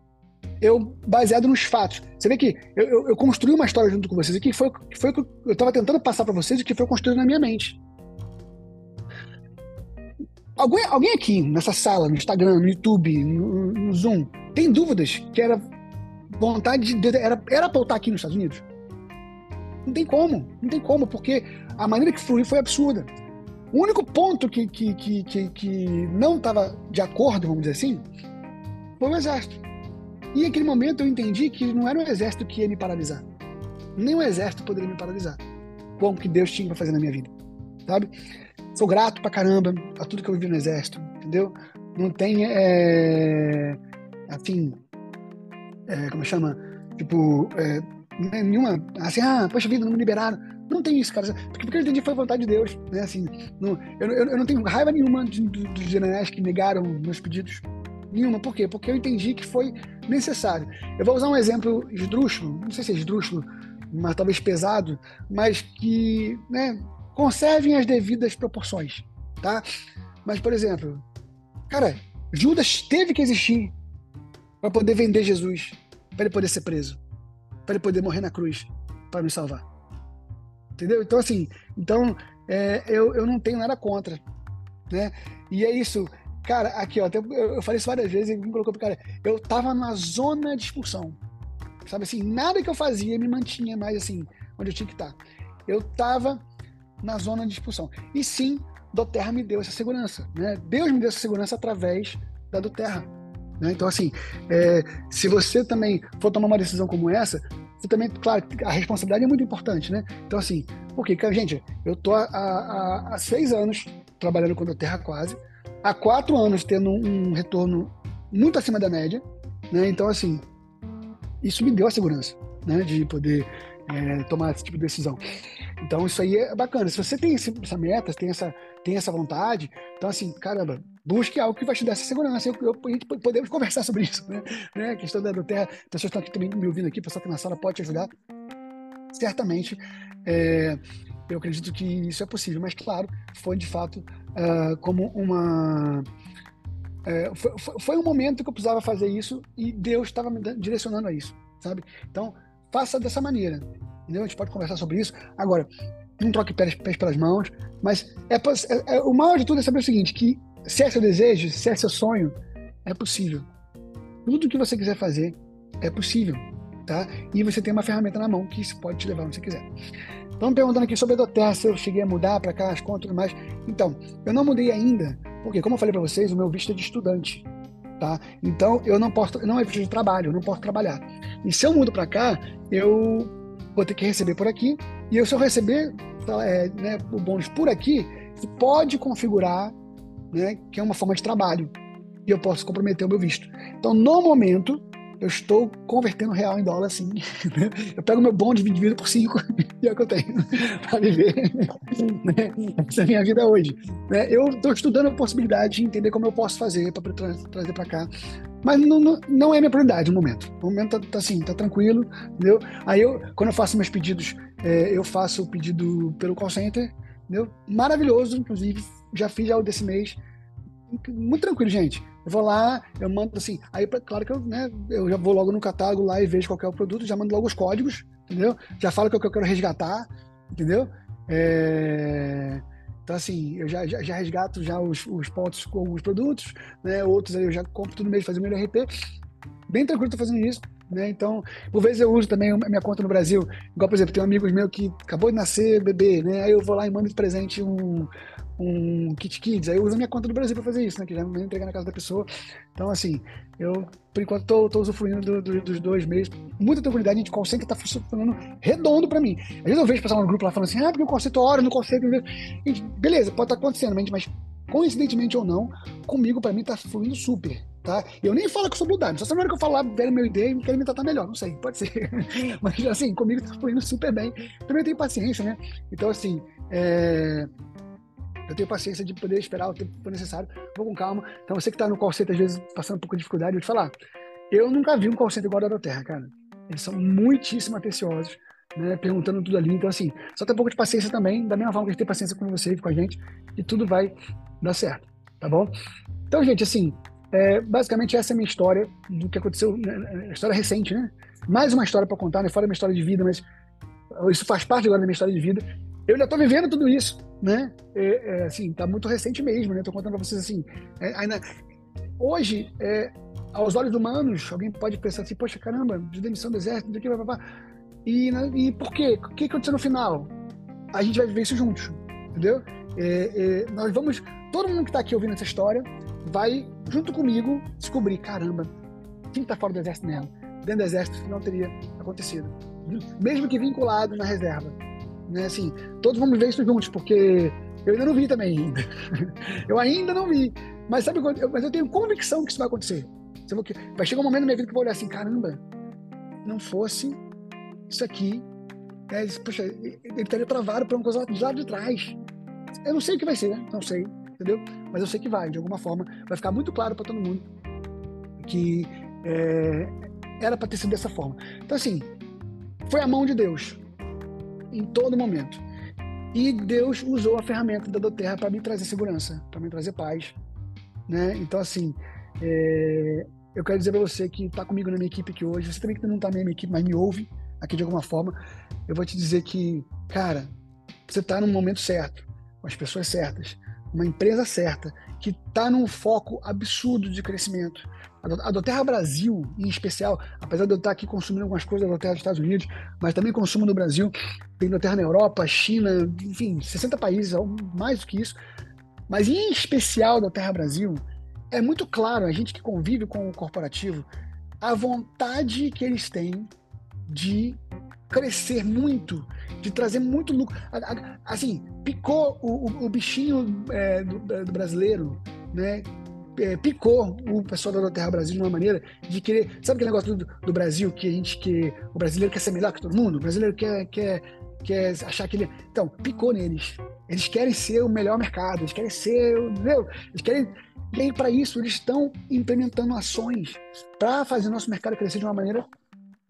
eu, baseado nos fatos. Você vê que eu, eu, eu construí uma história junto com vocês aqui, que foi, que foi que eu estava tentando passar para vocês e que foi construído na minha mente. Alguém, alguém aqui nessa sala, no Instagram, no YouTube, no, no Zoom, tem dúvidas que era vontade de. Era, era pra eu estar aqui nos Estados Unidos? Não tem como, não tem como, porque a maneira que fluiu foi absurda. O único ponto que, que, que, que, que não estava de acordo, vamos dizer assim, foi o exército. E naquele momento eu entendi que não era o exército que ia me paralisar. Nem o exército poderia me paralisar. Como que Deus tinha para fazer na minha vida, sabe? Sou grato pra caramba a tudo que eu vivi no exército, entendeu? Não tem, é, assim, é, como chama? Tipo, é, nenhuma, assim, ah, poxa vida, não me liberaram. Não tem isso, cara. Porque, porque eu entendi foi a vontade de Deus, né? Assim, não, eu, eu, não tenho raiva nenhuma dos generais que negaram meus pedidos. Nenhuma. Por quê? Porque eu entendi que foi necessário. Eu vou usar um exemplo esdrúxulo, não sei se é esdrúxulo, mas talvez pesado, mas que né, conservem as devidas proporções, tá? Mas, por exemplo, cara, Judas teve que existir para poder vender Jesus, para ele poder ser preso, para ele poder morrer na cruz, para me salvar. Entendeu? Então, assim, então, é, eu, eu não tenho nada contra, né? E é isso, Cara, aqui, ó, eu falei isso várias vezes e me colocou pro cara. Eu tava na zona de expulsão. Sabe assim, nada que eu fazia me mantinha mais assim, onde eu tinha que estar. Eu tava na zona de expulsão. E sim, Doterra me deu essa segurança. Né? Deus me deu essa segurança através da Doterra. Né? Então, assim, é, se você também for tomar uma decisão como essa, você também, claro, a responsabilidade é muito importante, né? Então, assim, porque, gente, eu tô há, há, há seis anos trabalhando com a Doterra quase, há quatro anos tendo um retorno muito acima da média, né? Então, assim, isso me deu a segurança, né? De poder é, tomar esse tipo de decisão. Então, isso aí é bacana. Se você tem esse, essa meta, tem essa, tem essa vontade, então, assim, caramba, busque algo que vai te dar essa segurança. Eu, eu, podemos conversar sobre isso, né? né? A questão da Terra, pessoas estão aqui também me ouvindo aqui, pessoal que na sala pode te ajudar. Certamente, é, eu acredito que isso é possível, mas claro, foi de fato uh, como uma. É, foi, foi, um momento que eu precisava fazer isso e Deus estava me direcionando a isso, sabe? Então, faça dessa maneira. Entendeu? A gente pode conversar sobre isso. Agora, não troque pés, pés pelas mãos, mas é, é, é, o maior de tudo é saber o seguinte, que se é seu desejo, se é seu sonho, é possível. Tudo que você quiser fazer é possível, tá? E você tem uma ferramenta na mão que isso pode te levar onde você quiser. Estão perguntando aqui sobre a Doterra, se eu cheguei a mudar para cá as contas e tudo mais. Então, eu não mudei ainda, porque como eu falei para vocês, o meu visto é de estudante, tá? Então, eu não posso, não é visto de trabalho, eu não posso trabalhar. E se eu mudo para cá, eu vou ter que receber por aqui, e eu, se eu receber é, né, o bônus por aqui, pode configurar né, que é uma forma de trabalho e eu posso comprometer o meu visto. Então, no momento, eu estou convertendo real em dólar, sim. Né? Eu pego meu bônus dividido por cinco e é o que eu tenho para viver. Né? Essa é a minha vida hoje. Né? Eu estou estudando a possibilidade de entender como eu posso fazer para tra trazer para cá. Mas não, não, não, é minha prioridade no momento. No momento tá, tá, assim, tá tranquilo, entendeu? Aí eu, quando eu faço meus pedidos, é, eu faço o pedido pelo call center, entendeu? Maravilhoso, inclusive, já fiz já o desse mês. Muito tranquilo, gente. Vou lá, eu mando assim. Aí, claro que eu, né, eu já vou logo no catálogo lá e vejo qual é o produto, já mando logo os códigos, entendeu? Já falo que o que eu quero resgatar, entendeu? É... Então, assim, eu já, já, já resgato já os, os, pontos com os produtos, né? Outros aí eu já compro tudo mesmo, fazer o meu RP. Bem tranquilo, tô fazendo isso. Né? Então, por vezes eu uso também a minha conta no Brasil. Igual, por exemplo, tem um amigo meu que acabou de nascer bebê, né? Aí eu vou lá e mando de presente um, um kit kids. Aí eu uso a minha conta do Brasil para fazer isso, né? Que já me entregar na casa da pessoa. Então, assim, eu, por enquanto, tô, tô usufruindo do, do, dos dois meses. Muita tranquilidade, gente. Call center tá funcionando redondo para mim. Às vezes eu vejo pessoal no grupo lá falando assim, ah, porque o call center hora no call center. Gente, beleza, pode estar tá acontecendo, mas coincidentemente ou não, comigo, para mim, tá fluindo super. Tá? Eu nem falo que sou blue só sabe hora que eu falar velho meu ideia e quero me tratar melhor, não sei, pode ser. Mas assim, comigo tá fluindo super bem. Também tenho paciência, né? Então, assim, é... Eu tenho paciência de poder esperar o tempo que for necessário, vou com calma. Então, você que está no call center, às vezes, passando um pouco de dificuldade, eu vou te falar. Eu nunca vi um call center igual da Terra, cara. Eles são muitíssimo atenciosos, né? Perguntando tudo ali. Então, assim, só tem um pouco de paciência também, da mesma forma que a gente tem paciência com você e com a gente, e tudo vai dar certo, tá bom? Então, gente, assim, é, basicamente essa é a minha história do que aconteceu, né, né história recente, né? Mais uma história para contar, né? Fora minha história de vida, mas isso faz parte agora da minha história de vida. Eu já estou vivendo tudo isso, né? É, é, assim, tá muito recente mesmo, né? Tô contando para vocês assim. É, ainda, hoje, é, aos olhos humanos, alguém pode pensar assim, poxa, caramba, de demissão do exército, do que. E, né, e por quê? O que aconteceu no final? A gente vai viver isso juntos, entendeu? É, é, nós vamos, todo mundo que está aqui ouvindo essa história, vai, junto comigo, descobrir, caramba, quem está fora do exército mesmo? Dentro do exército não teria acontecido. Mesmo que vinculado na reserva né? Assim, todos vamos ver isso juntos, porque eu ainda não vi também ainda. eu ainda não vi. Mas sabe eu, mas eu tenho convicção que isso vai acontecer. Vai chegar um momento na minha vida que eu vou olhar assim, caramba, não fosse isso aqui, é, poxa, ele estaria travado por uma coisa do lado de trás. Eu não sei o que vai ser, não sei, entendeu? Mas eu sei que vai, de alguma forma, vai ficar muito claro para todo mundo que é, era para ter sido dessa forma. Então, assim, foi a mão de Deus em todo momento. E Deus usou a ferramenta da Doterra para me trazer segurança, para me trazer paz. Né? Então, assim, é... eu quero dizer para você que está comigo na minha equipe aqui hoje, você também que não está na minha equipe, mas me ouve aqui de alguma forma, eu vou te dizer que, cara, você está no momento certo, com as pessoas certas, uma empresa certa, que está num foco absurdo de crescimento. A Doterra Brasil, em especial, apesar de eu estar aqui consumindo algumas coisas da Doterra dos Estados Unidos, mas também consumo no Brasil, tem Doterra na Europa, China, enfim, 60 países, mais do que isso. Mas em especial da Terra Brasil, é muito claro, a gente que convive com o corporativo, a vontade que eles têm de crescer muito, de trazer muito lucro. Assim, picou o, o, o bichinho é, do, do, brasileiro, né? É, picou o pessoal da Terra Brasil de uma maneira de querer. Sabe aquele negócio do, do, Brasil que a gente que o brasileiro quer ser melhor que todo mundo? O brasileiro quer, quer, quer achar que ele. Então, picou neles. Eles querem ser o melhor mercado, eles querem ser. Entendeu? Eles querem E aí, para isso, eles estão implementando ações para fazer nosso mercado crescer de uma maneira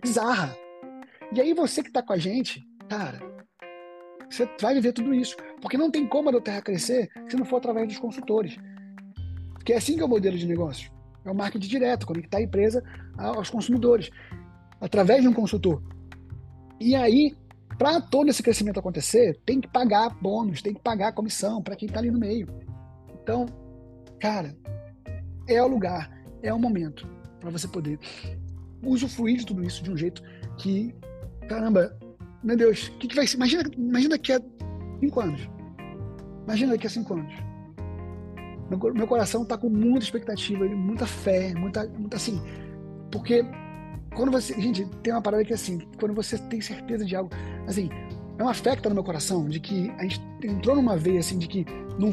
bizarra. E aí, você que está com a gente, cara, você vai viver tudo isso. Porque não tem como a do Terra crescer se não for através dos consultores. Porque é assim que é o modelo de negócio. É o marketing direto, conectar a empresa aos consumidores, através de um consultor. E aí, para todo esse crescimento acontecer, tem que pagar bônus, tem que pagar comissão para quem está ali no meio. Então, cara, é o lugar, é o momento para você poder usufruir de tudo isso de um jeito que, caramba, meu Deus, que, que vai ser? Imagina, imagina daqui a cinco anos. Imagina daqui a cinco anos. Meu, coração está com muita expectativa, muita fé, muita, muita assim. Porque quando você. Gente, tem uma parada que é assim, quando você tem certeza de algo. Assim, é uma fé que tá no meu coração de que a gente entrou numa veia assim de que não,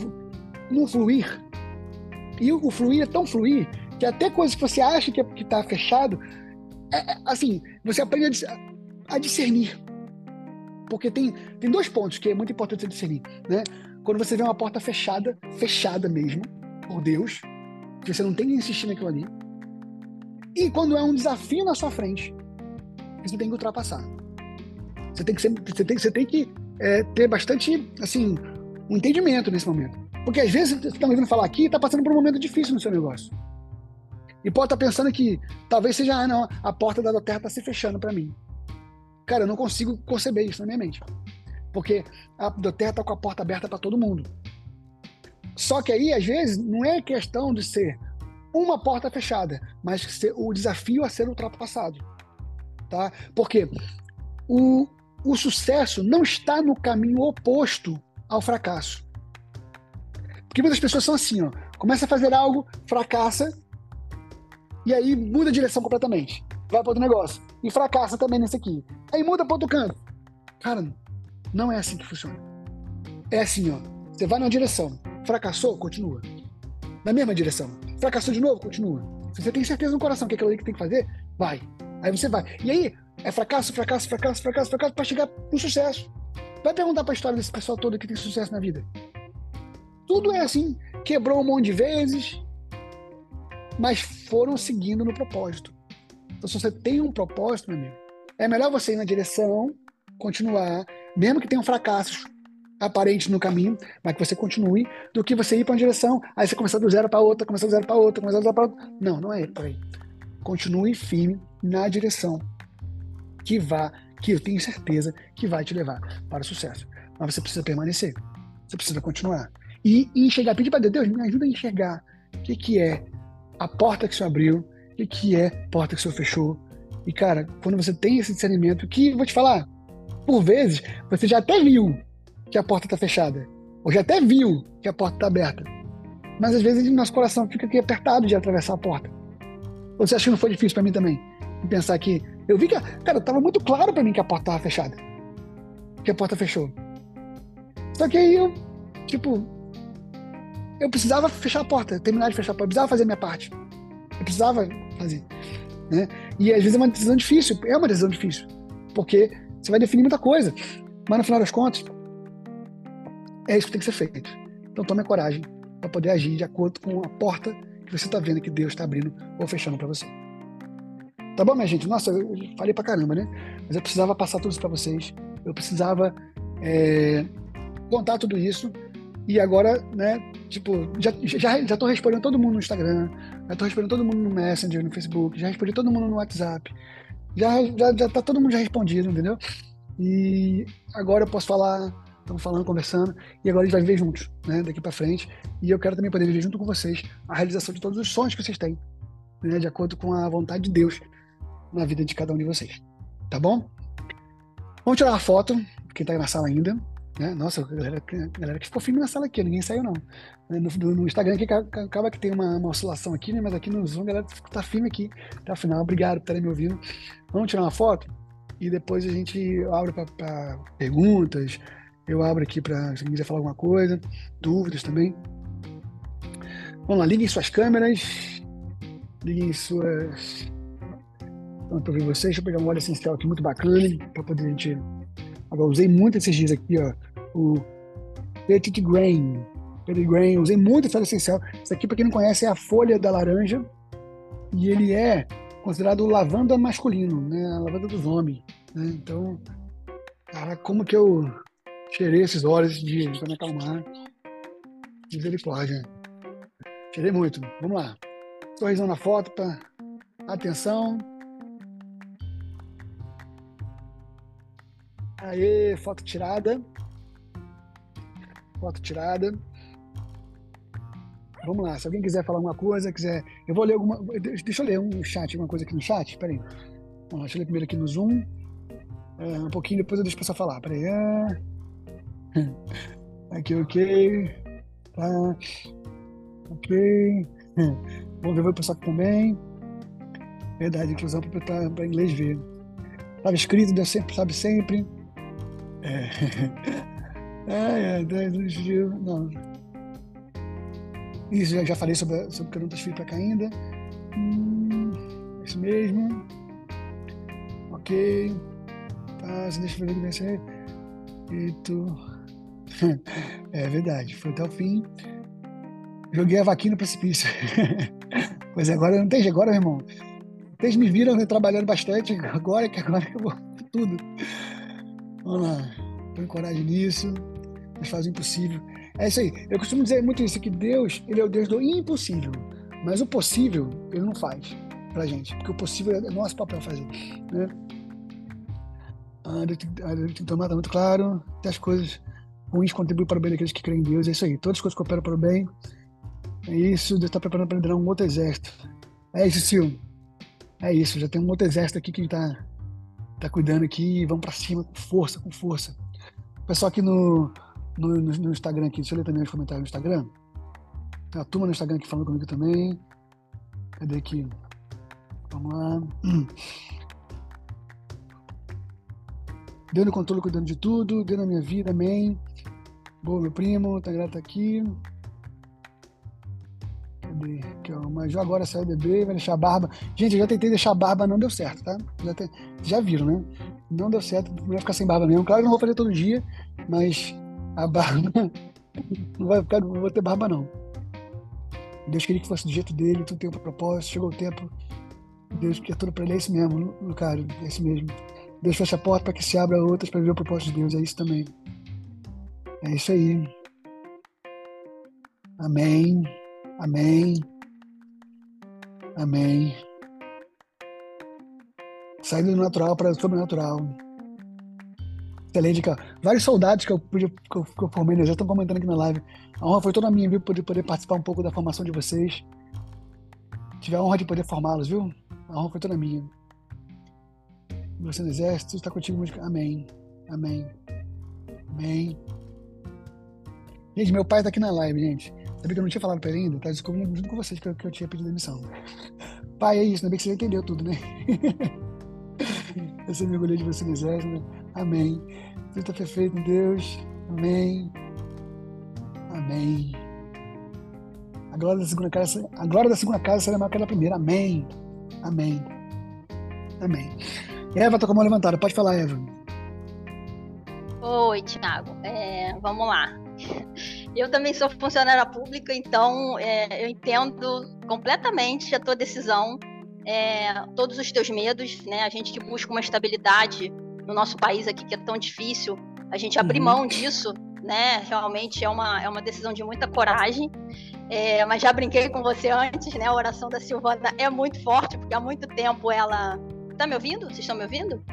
não fluir. E o fluir é tão fluir que até coisas que você acha que, é, que tá fechado, é, é, assim, você aprende a, a discernir. Porque tem, tem dois pontos que é muito importante você discernir, né? Quando você vê uma porta fechada, fechada mesmo, por Deus, que você não tem que insistir naquilo ali. E quando é um desafio na sua frente, você tem que ultrapassar. Você tem que, ser, você tem, você tem que é, ter bastante, assim, um entendimento nesse momento. Porque às vezes você está me ouvindo falar aqui e está passando por um momento difícil no seu negócio. E pode estar tá pensando que talvez seja, ah, não, a porta da terra está se fechando para mim. Cara, eu não consigo conceber isso na minha mente. Porque a Doterra está com a porta aberta para todo mundo. Só que aí, às vezes, não é questão de ser uma porta fechada, mas ser o desafio a ser ultrapassado. Tá? Porque o, o sucesso não está no caminho oposto ao fracasso. Porque muitas pessoas são assim, ó. Começa a fazer algo, fracassa, e aí muda a direção completamente. Vai para outro negócio. E fracassa também nesse aqui. Aí muda para outro canto. Cara, não é assim que funciona. É assim, ó. Você vai numa direção. Fracassou, continua. Na mesma direção. Fracassou de novo, continua. Se você tem certeza no coração que é aquilo ali que tem que fazer, vai. Aí você vai. E aí, é fracasso, fracasso, fracasso, fracasso, fracasso, para chegar no sucesso. Vai perguntar para história desse pessoal todo que tem sucesso na vida. Tudo é assim. Quebrou um monte de vezes, mas foram seguindo no propósito. Então, se você tem um propósito, meu amigo, é melhor você ir na direção, continuar, mesmo que tenham fracassos aparentes no caminho, mas que você continue, do que você ir para uma direção, aí você começar do zero para outra, começar do zero para outra, começar do zero para outra. Não, não é por aí. Continue firme na direção que vá, que eu tenho certeza que vai te levar para o sucesso. Mas você precisa permanecer. Você precisa continuar. E, enxergar, pedir para Deus, Deus, me ajuda a enxergar o que, que é a porta que o Senhor abriu, o que, que é a porta que o Senhor fechou. E, cara, quando você tem esse discernimento, que, vou te falar, por vezes, você já até viu que a porta está fechada, ou já até viu que a porta está aberta. Mas às vezes nosso coração fica aqui apertado de atravessar a porta. Você acha que não foi difícil para mim também? Pensar que. Eu vi que, cara, estava muito claro para mim que a porta estava fechada. Que a porta fechou. Só que aí eu, tipo, eu precisava fechar a porta, terminar de fechar a porta, eu precisava fazer a minha parte. Eu precisava fazer. Né? E às vezes é uma decisão difícil, é uma decisão difícil, porque você vai definir muita coisa, mas no final das contas, é isso que tem que ser feito. Então tome a coragem para poder agir de acordo com a porta que você está vendo que Deus está abrindo ou fechando para você. Tá bom, minha gente? Nossa, eu falei para caramba, né? Mas eu precisava passar tudo isso para vocês. Eu precisava é, contar tudo isso. E agora, né, tipo, já, já, já tô respondendo todo mundo no Instagram, já tô respondendo todo mundo no Messenger, no Facebook, já respondi todo mundo no WhatsApp. Já, já, já tá todo mundo já respondido, entendeu? E agora eu posso falar, estamos falando, conversando, e agora a gente vai viver juntos, né, daqui para frente. E eu quero também poder viver junto com vocês a realização de todos os sonhos que vocês têm, né, de acordo com a vontade de Deus na vida de cada um de vocês. Tá bom? Vamos tirar uma foto, quem tá aí na sala ainda. Né? Nossa, a galera, a galera que ficou firme na sala aqui, ninguém saiu não. Né, no, no Instagram aqui acaba que tem uma, uma, oscilação aqui, né? Mas aqui no Zoom a galera tá firme aqui até o final. Obrigado por estarem me ouvindo. Vamos tirar uma foto e depois a gente abre para perguntas. Eu abro aqui para se quiser falar alguma coisa, dúvidas também. Vamos lá, liguem suas câmeras, liguem suas. Vamos para ver vocês. Deixa eu pegar um óleo essencial aqui muito bacana para poder a gente Agora, usei muito esses dias aqui, ó, o Petit Grain. Grain, usei muito óleo essencial. Isso aqui, para quem não conhece, é a folha da laranja e ele é considerado lavanda masculino, né? A lavanda dos homens, né? Então, cara, como que eu cheirei esses óleos esses dias para me acalmar? Misericórdia. Cheirei muito. Vamos lá. Sorrisão na foto, tá? Atenção. Aê, foto tirada. Foto tirada. Vamos lá, se alguém quiser falar alguma coisa, quiser. Eu vou ler alguma. Deixa eu ler um chat, alguma coisa aqui no chat. Peraí. Vamos lá, deixa eu ler primeiro aqui no Zoom. É, um pouquinho, depois eu deixo o pessoal falar. Peraí. É... Aqui, ok. Tá. Ok. Vamos ver o pessoal aqui também. Verdade, inclusão para inglês ver. Sabe escrito, deu sempre, sabe sempre. É. É, é, não. Isso, já, já falei sobre, sobre o que eu não transferi para cá ainda. Hum, isso mesmo. Ok. Tá, se deixa eu ver que vai ser. Eito. É verdade, foi até o fim. Joguei a vaquinha no precipício. pois agora não tem agora, meu irmão. Vocês me viram trabalhando bastante, agora que agora vou tudo. Vamos lá. Põe coragem nisso, mas faz o impossível. É isso aí. Eu costumo dizer muito isso, que Deus, ele é o Deus do impossível. Mas o possível, ele não faz pra gente. Porque o possível é nosso papel fazer. Né? Ah, tem que tá muito claro. Até as coisas ruins contribuem para o bem daqueles que creem em Deus. É isso aí. Todas as coisas cooperam para o bem. É isso. Deus está preparando para liderar um outro exército. É isso, Sil. É isso. Já tem um outro exército aqui que está tá cuidando aqui. Vamos para cima com força, com força. O pessoal aqui no, no, no, Instagram aqui. Deixa eu ler também os comentários no Instagram. Tem a turma no Instagram aqui falando comigo também. Cadê aqui? Vamos lá. Deu no controle, cuidando de tudo. Deu na minha vida, amém. Boa, meu primo. Tá grato aqui. Cadê? Aqui, ó. Mas já agora saiu bebê, vai deixar a barba. Gente, eu já tentei deixar a barba, não deu certo, tá? Já, te... já viram, né? Não deu certo, vai ficar sem barba mesmo. Claro que não vou fazer todo dia, mas a barba não vai ficar, não vou ter barba não. Deus queria que fosse do jeito dele, tudo tem um propósito, chegou o tempo. Deus quer tudo para ele, é isso mesmo, cara, é isso mesmo. Deus fecha a porta para que se abra outras para ver o propósito de Deus, é isso também. É isso aí. Amém. Amém. Amém. Saindo do natural para o sobrenatural excelente, cara. Vários soldados que eu, que eu, que eu formei, já estão comentando aqui na live. A honra foi toda minha, viu, poder, poder participar um pouco da formação de vocês. Tive a honra de poder formá-los, viu? A honra foi toda minha. Você no exército, está contigo. Amém. Amém. Amém. Gente, meu pai está aqui na live, gente. Sabia que eu não tinha falado para ele ainda? Tá descobrindo junto com vocês que eu, que eu tinha pedido demissão. Pai, é isso, ainda bem que você entendeu tudo, né? sempre mergulhei de você exército, né? Amém. Tudo está perfeito em Deus. Amém. Amém. A glória da segunda casa, a glória da segunda casa será maior que a da primeira. Amém. Amém. Amém. Eva está com a mão levantada. Pode falar, Eva. Oi, Tiago. É, vamos lá. Eu também sou funcionária pública, então é, eu entendo completamente a tua decisão, é, todos os teus medos, né? A gente que busca uma estabilidade no nosso país aqui que é tão difícil, a gente abrir uhum. mão disso, né? Realmente é uma, é uma decisão de muita coragem. É, mas já brinquei com você antes, né? A oração da Silvana é muito forte, porque há muito tempo ela. Tá me ouvindo? Vocês estão me ouvindo?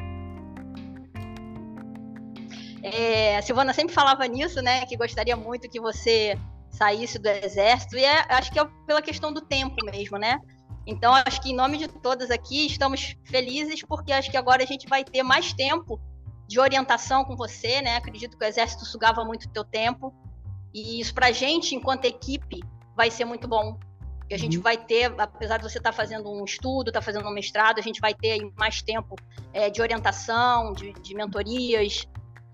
É, a Silvana sempre falava nisso, né? Que gostaria muito que você saísse do exército, e é, acho que é pela questão do tempo mesmo, né? Então, acho que em nome de todas aqui, estamos felizes porque acho que agora a gente vai ter mais tempo de orientação com você, né? Acredito que o Exército sugava muito teu tempo. E isso para a gente, enquanto equipe, vai ser muito bom. E a gente uhum. vai ter, apesar de você estar tá fazendo um estudo, estar tá fazendo um mestrado, a gente vai ter mais tempo é, de orientação, de, de mentorias,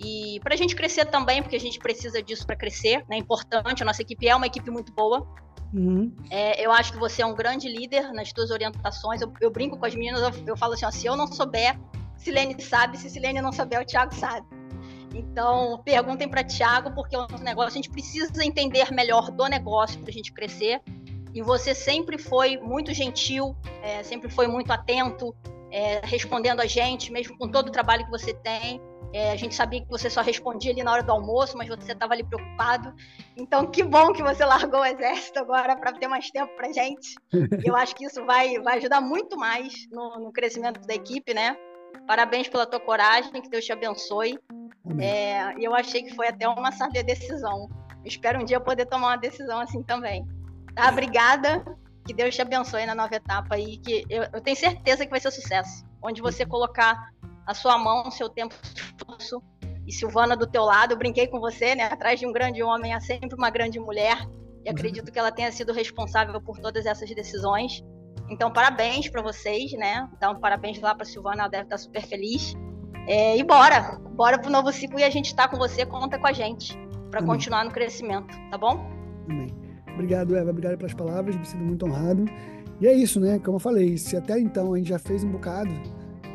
e para a gente crescer também, porque a gente precisa disso para crescer, né? É importante, a nossa equipe é uma equipe muito boa. Uhum. É, eu acho que você é um grande líder nas suas orientações. Eu, eu brinco com as meninas, eu, eu, falo assim: ó, se eu não souber, Silene sabe, se Silene não souber, o Thiago sabe. Então, perguntem para Tiago, porque é um negócio, a gente precisa entender melhor do negócio para a gente crescer. E você sempre foi muito gentil, é, sempre foi muito atento, é, respondendo a gente, mesmo com todo o trabalho que você tem. É, a gente sabia que você só respondia ali na hora do almoço, mas você estava ali preocupado. Então, que bom que você largou o exército agora para ter mais tempo para gente. Eu acho que isso vai, vai ajudar muito mais no, no crescimento da equipe, né? Parabéns pela tua coragem, que Deus te abençoe. É, eu achei que foi até uma sábia decisão. espero um dia poder tomar uma decisão assim também. Tá? Obrigada. Que Deus te abençoe na nova etapa aí, que eu, eu tenho certeza que vai ser sucesso. Onde você colocar a sua mão, seu tempo esforço. E Silvana do teu lado, eu brinquei com você, né? Atrás de um grande homem há sempre uma grande mulher. E uhum. acredito que ela tenha sido responsável por todas essas decisões. Então, parabéns para vocês, né? Então, parabéns lá para Silvana, ela deve estar super feliz. É, e bora, bora pro novo ciclo e a gente está com você, conta com a gente para continuar no crescimento, tá bom? Obrigado, Eva, obrigado pelas palavras, me sinto muito honrado. E é isso, né? Como eu falei, se até então a gente já fez um bocado,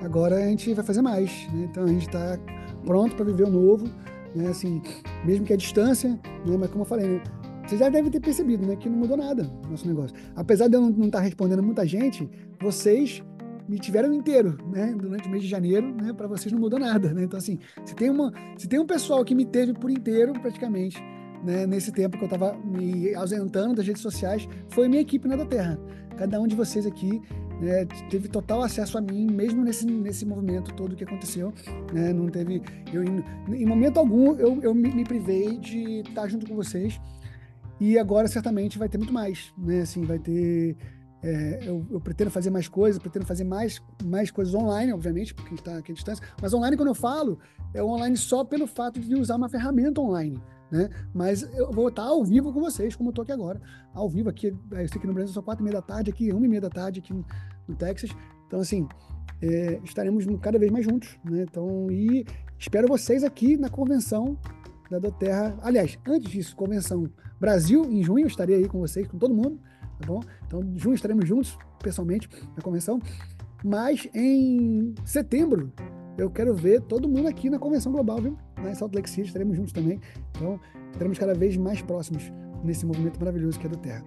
agora a gente vai fazer mais, né? Então a gente está pronto para viver o novo, né? Assim, mesmo que a distância, né? Mas como eu falei, né? Vocês já devem ter percebido, né? Que não mudou nada no nosso negócio. Apesar de eu não estar tá respondendo muita gente, vocês me tiveram inteiro, né? Durante o mês de janeiro, né? Para vocês não mudou nada, né? Então, assim, se tem, uma, se tem um pessoal que me teve por inteiro, praticamente, né? Nesse tempo que eu estava me ausentando das redes sociais, foi minha equipe na da Terra. Cada um de vocês aqui né, teve total acesso a mim, mesmo nesse, nesse movimento todo que aconteceu. Né, não teve, eu, em, momento algum eu, eu me, me, privei de estar junto com vocês. E agora certamente vai ter muito mais, né? Assim, vai ter é, eu, eu, pretendo fazer mais coisas, pretendo fazer mais, mais coisas online, obviamente, porque está aqui à distância. Mas online, quando eu falo, é online só pelo fato de usar uma ferramenta online. Né? Mas eu vou estar ao vivo com vocês, como eu estou aqui agora. Ao vivo aqui, eu sei que no Brasil são quatro e meia da tarde, aqui uma e meia da tarde, aqui no, Texas. Então, assim, é, estaremos cada vez mais juntos. Né? Então, e espero vocês aqui na convenção da Doterra. Aliás, antes disso, convenção Brasil, em junho, estarei aí com vocês, com todo mundo tá bom? Então, junho estaremos juntos, pessoalmente, na convenção. Mas em setembro, eu quero ver todo mundo aqui na convenção global, viu? Lá em Salt Lake City, estaremos juntos também. Então, estaremos cada vez mais próximos nesse movimento maravilhoso que é do Terra.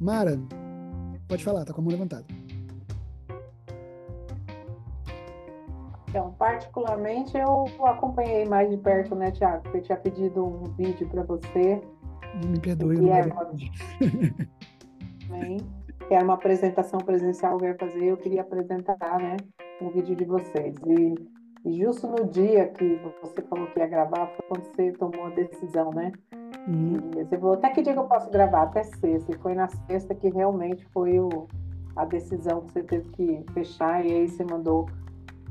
Mara, pode falar, tá com a mão levantada. Então, particularmente, eu acompanhei mais de perto, né, Tiago? Eu tinha pedido um vídeo para você. Me perdoe, não é uma... que era uma apresentação presencial que eu ia fazer, eu queria apresentar, né, um vídeo de vocês. E, e justo no dia que você falou que ia gravar, foi quando você tomou a decisão, né? Uhum. E você falou, até que dia que eu posso gravar? Até sexta. E foi na sexta que realmente foi o, a decisão que você teve que fechar, e aí você mandou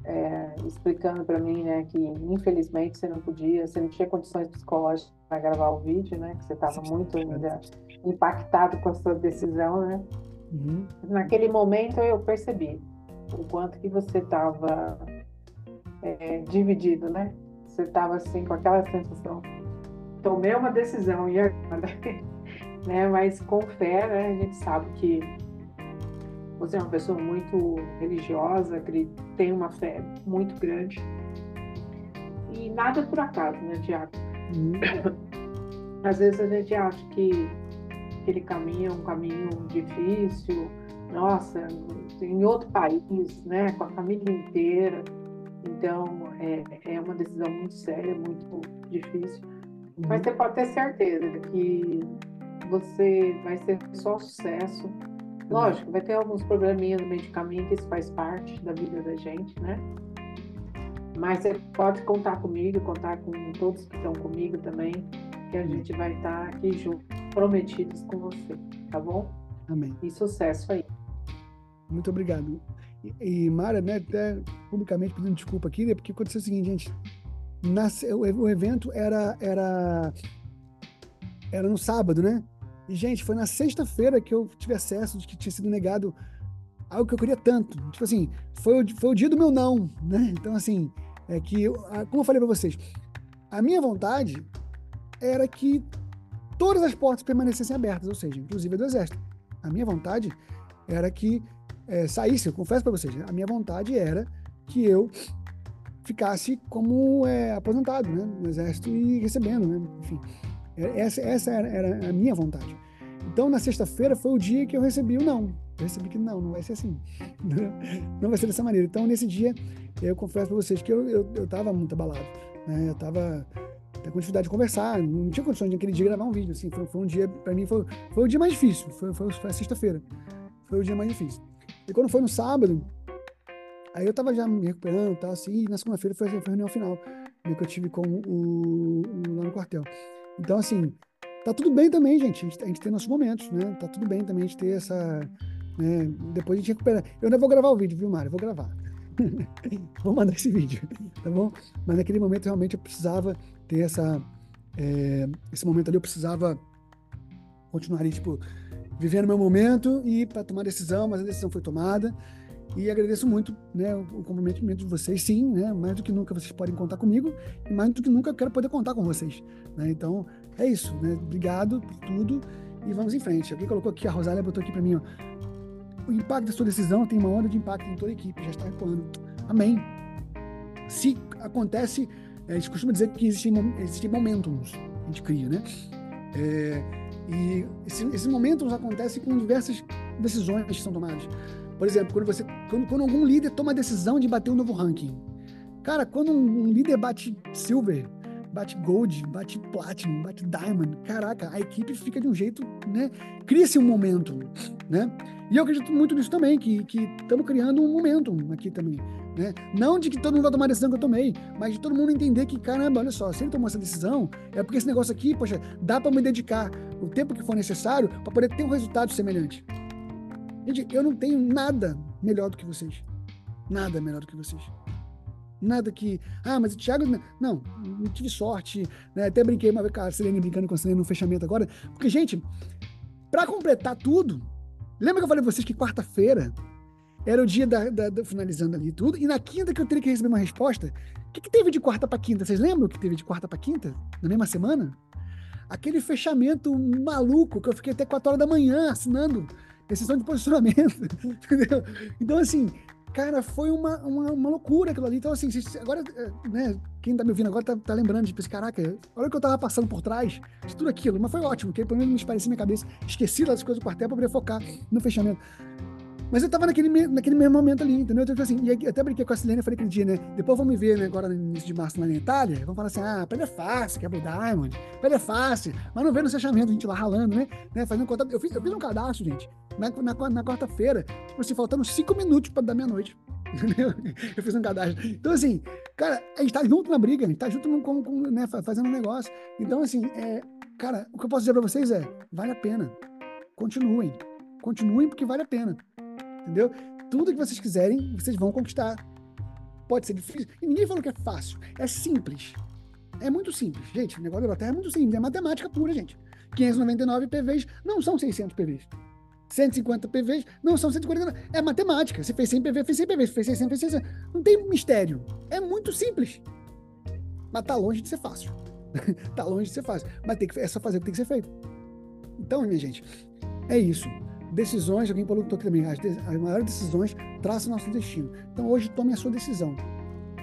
é, explicando para mim, né, que infelizmente você não podia, você não tinha condições psicológicas para gravar o vídeo, né, que você estava muito ainda impactado com a sua decisão, né? Uhum. Naquele momento eu percebi o quanto que você estava é, dividido, né? Você estava assim com aquela sensação, tomei uma decisão e agora, né? Mas com fé, né? A gente sabe que você é uma pessoa muito religiosa, que tem uma fé muito grande. E nada por acaso, né, Tiago? Uhum. Às vezes a gente acha que aquele caminho é um caminho difícil, nossa, em outro país, né, com a família inteira. Então, é, é uma decisão muito séria, muito difícil. Uhum. Mas você pode ter certeza que você vai ser só sucesso. Lógico, vai ter alguns probleminhas no que isso faz parte da vida da gente, né? Mas você pode contar comigo, contar com todos que estão comigo também, que a gente vai estar aqui junto prometidos com você, tá bom? Amém. E sucesso aí. Muito obrigado. E, e Mara, né, até publicamente pedindo desculpa aqui, né, porque aconteceu o seguinte, gente, o evento era, era, era no sábado, né? E, gente, foi na sexta-feira que eu tive acesso de que tinha sido negado algo que eu queria tanto. Tipo assim, foi o, foi o dia do meu não, né? Então, assim, é que, eu, como eu falei para vocês, a minha vontade era que todas as portas permanecessem abertas, ou seja, inclusive a do Exército. A minha vontade era que é, saísse, eu confesso para vocês, a minha vontade era que eu ficasse como é, aposentado, né? No exército e recebendo, né? Enfim, é, essa, essa era, era a minha vontade. Então, na sexta-feira foi o dia que eu recebi o não. Eu recebi que não, não vai ser assim. Não vai ser dessa maneira. Então, nesse dia, eu confesso para vocês que eu, eu, eu tava muito abalado. Né? Eu tava até com dificuldade de conversar, não tinha condições de naquele dia gravar um vídeo. Assim, foi, foi um dia, para mim, foi, foi o dia mais difícil. Foi, foi, foi a sexta-feira. Foi o dia mais difícil. E quando foi no sábado, aí eu tava já me recuperando, tá, assim, e na segunda-feira foi, foi a reunião final que eu tive com o, o, lá no quartel. Então, assim, tá tudo bem também, gente. A gente, a gente tem nossos momentos, né? Tá tudo bem também a gente ter essa. Né? Depois a gente recupera. Eu ainda vou gravar o vídeo, viu, Mário? vou gravar. vou mandar esse vídeo, tá bom? Mas naquele momento realmente eu precisava ter essa. É, esse momento ali eu precisava continuar ali, tipo, vivendo meu momento e para tomar decisão, mas a decisão foi tomada. E agradeço muito né, o comprometimento de vocês, sim, né? Mais do que nunca vocês podem contar comigo e mais do que nunca eu quero poder contar com vocês. Né? Então, é isso, né? Obrigado por tudo e vamos em frente. Alguém colocou aqui, a Rosália botou aqui para mim, ó. O impacto da sua decisão tem uma onda de impacto em toda a equipe, já está ecoando. Amém. Se acontece, é, a gente costuma dizer que existem, existem momentums, a gente cria, né? É, e esse, esses momentos acontecem com diversas decisões que são tomadas. Por exemplo, quando, você, quando, quando algum líder toma a decisão de bater um novo ranking. Cara, quando um, um líder bate silver, bate gold, bate platinum, bate diamond, caraca, a equipe fica de um jeito, né? Cria-se um momento, né? E eu acredito muito nisso também, que estamos criando um momento aqui também, né? Não de que todo mundo vai tomar a decisão que eu tomei, mas de todo mundo entender que, caramba, olha só, se ele tomou essa decisão, é porque esse negócio aqui, poxa, dá para me dedicar o tempo que for necessário para poder ter um resultado semelhante. Gente, eu não tenho nada melhor do que vocês. Nada melhor do que vocês. Nada que. Ah, mas o Thiago. Não, não tive sorte. Né? Até brinquei uma vez com a Selene brincando com a Selene no fechamento agora. Porque, gente, para completar tudo, lembra que eu falei pra vocês que quarta-feira era o dia da, da, da, finalizando ali tudo, e na quinta que eu teria que receber uma resposta. O que, que teve de quarta para quinta? Vocês lembram o que teve de quarta para quinta? Na mesma semana? Aquele fechamento maluco que eu fiquei até 4 horas da manhã assinando decisão de posicionamento, entendeu? Então, assim, cara, foi uma, uma, uma, loucura aquilo ali. Então, assim, agora, eh, né, quem tá me ouvindo agora tá, tá lembrando, tipo, caraca, olha o que eu tava passando por trás de tudo aquilo. Mas foi ótimo, porque pelo menos me parecia minha cabeça, esqueci das coisas do quartel pra poder focar no fechamento. Mas eu tava naquele, naquele mesmo momento ali, entendeu? Então, assim, e até brinquei com a Silene, eu falei aquele dia, né? Depois vamos ver, né, agora no início de março lá na Itália, vamos falar assim, ah, pele é fácil, quebra o Diamond, pele é fácil, mas não vê no fechamento, a gente lá ralando, né? né? Fazendo contato. Eu fiz, eu fiz um cadastro, gente, na, na, na quarta-feira, tipo assim, faltando cinco minutos para dar meia-noite. Entendeu? Eu fiz um cadastro. Então, assim, cara, a gente tá junto na briga, a gente tá junto no, com, com, né, fazendo um negócio. Então, assim, é, cara, o que eu posso dizer para vocês é, vale a pena. Continuem. Continuem porque vale a pena. Entendeu? Tudo que vocês quiserem, vocês vão conquistar. Pode ser difícil. E ninguém falou que é fácil. É simples. É muito simples. Gente, o negócio da Terra é muito simples. É matemática pura, gente. 599 PVs não são 600 PVs. 150 PVs não são 140. É matemática. Você fez 100 PV, fez 100 PV. Você fez 600, fez 600. Não tem mistério. É muito simples. Mas tá longe de ser fácil. tá longe de ser fácil. Mas tem que, é só fazer o que tem que ser feito. Então, minha gente, é isso decisões, alguém falou aqui também, as, as maiores decisões traçam nosso destino. Então hoje tome a sua decisão,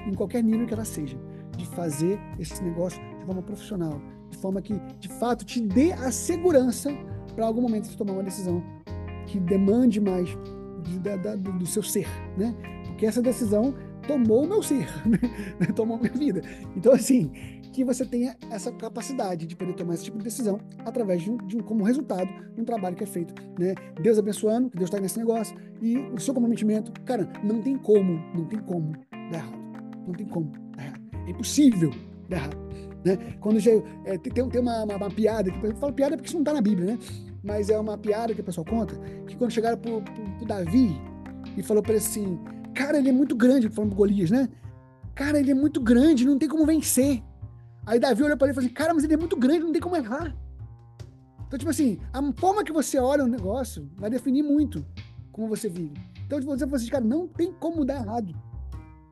em qualquer nível que ela seja, de fazer esse negócio de forma profissional, de forma que de fato te dê a segurança para algum momento você tomar uma decisão que demande mais de, da, da, do seu ser, né? Porque essa decisão tomou o meu ser, né? tomou a minha vida. Então assim, que você tenha essa capacidade de poder tomar esse tipo de decisão através de um, de um como resultado de um trabalho que é feito, né? Deus abençoando, que Deus está nesse negócio e o seu comprometimento, cara, não tem como, não tem como dar errado, não tem como dar errado, é impossível dar errado, né? Quando já, é, tem, tem uma, uma, uma, piada, que eu falo piada porque isso não está na Bíblia, né? Mas é uma piada que o pessoal conta, que quando chegaram pro, pro Davi e falou para ele assim, cara, ele é muito grande, falando pro Golias, né? Cara, ele é muito grande, não tem como vencer. Aí Davi olhou para ele e falou assim: Cara, mas ele é muito grande, não tem como errar. Então, tipo assim, a forma que você olha o negócio vai definir muito como você vive. Então, vou dizer pra vocês, cara, não tem como dar errado.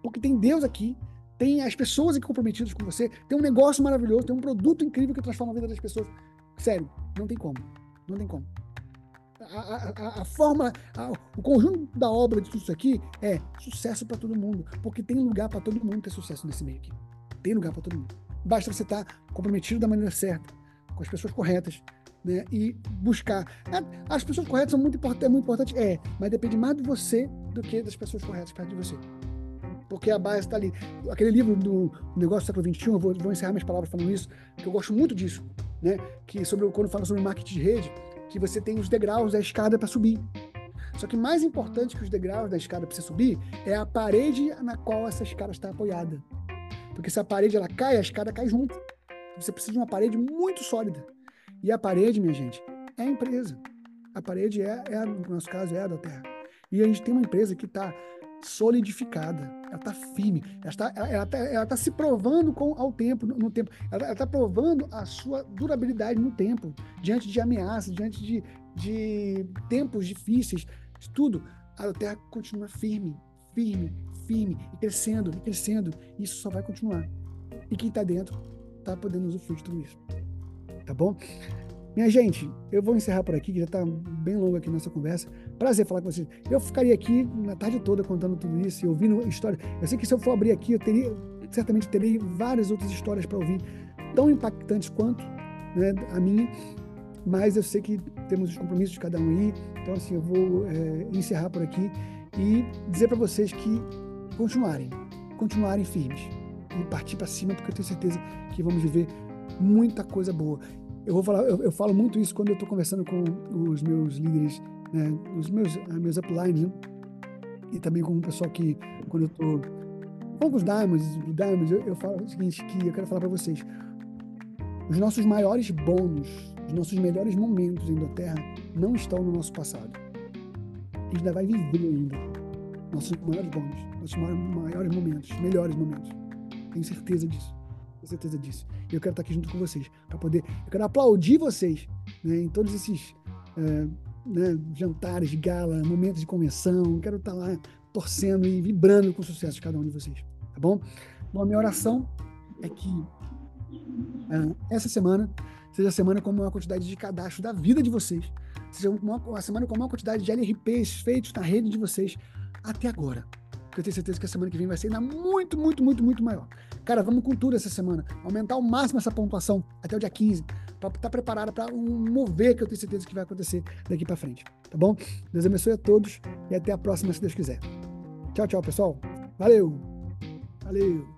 Porque tem Deus aqui, tem as pessoas aqui comprometidas com você, tem um negócio maravilhoso, tem um produto incrível que transforma a vida das pessoas. Sério, não tem como. Não tem como. a, a, a forma, a, o conjunto da obra de tudo isso aqui é sucesso para todo mundo, porque tem lugar para todo mundo ter sucesso nesse meio aqui. Tem lugar para todo mundo. Basta você estar comprometido da maneira certa, com as pessoas corretas, né? E buscar. É, as pessoas corretas são muito importantes, é muito importante, é, mas depende mais de você do que das pessoas corretas perto de você. Porque a base está ali. Aquele livro do Negócio do Século XXI, eu vou, vou encerrar minhas palavras falando isso, que eu gosto muito disso, né? Que sobre quando fala sobre marketing de rede, que você tem os degraus da escada para subir. Só que mais importante que os degraus da escada para você subir é a parede na qual essa escada está apoiada. Porque se a parede ela cai, a escada cai junto. Você precisa de uma parede muito sólida. E a parede, minha gente, é a empresa. A parede é, é no nosso caso, é a da Terra. E a gente tem uma empresa que está solidificada, ela está firme, ela está, ela, tá, ela tá se provando com, ao tempo, no, no tempo, ela está provando a sua durabilidade no tempo, diante de ameaças, diante de, de tempos difíceis, tudo, a Terra continua firme, firme, firme, e crescendo, e crescendo, e isso só vai continuar. E quem está dentro está podendo usufruir de tudo isso. Tá bom? Minha gente, eu vou encerrar por aqui, que já está bem longo aqui nossa conversa. Prazer falar com vocês. Eu ficaria aqui na tarde toda contando tudo isso e ouvindo histórias. Eu sei que se eu for abrir aqui, eu teria, certamente terei várias outras histórias para ouvir, tão impactantes quanto né, a minha, mas eu sei que temos os compromissos de cada um aí. Então, assim, eu vou é, encerrar por aqui e dizer para vocês que continuarem, continuarem firmes e partir para cima, porque eu tenho certeza que vamos viver muita coisa boa. Eu vou falar, eu, eu falo muito isso quando eu estou conversando com os meus líderes, né, os meus, meus uplines, né? e também com o pessoal que, quando eu estou com os diamonds, diamonds eu, eu falo o seguinte, que eu quero falar para vocês, os nossos maiores bônus, os nossos melhores momentos em Terra não estão no nosso passado. A gente ainda vai viver ainda nossos maiores bônus, nossos maiores momentos, melhores momentos. Tenho certeza disso. Tenho certeza disso. E eu quero estar aqui junto com vocês, para poder. Eu quero aplaudir vocês né, em todos esses é, né, jantares gala, momentos de convenção. Quero estar lá torcendo e vibrando com o sucesso de cada um de vocês. Tá bom? Bom, a minha oração é que é, essa semana seja a semana com uma quantidade de cadastro da vida de vocês, seja uma, uma semana com uma quantidade de LRPs feitos na rede de vocês até agora. Eu tenho certeza que a semana que vem vai ser ainda muito, muito, muito, muito maior. Cara, vamos com tudo essa semana. Aumentar ao máximo essa pontuação até o dia 15, para estar tá preparado para um mover que eu tenho certeza que vai acontecer daqui para frente. Tá bom? Deus abençoe a todos e até a próxima, se Deus quiser. Tchau, tchau, pessoal. Valeu! Valeu!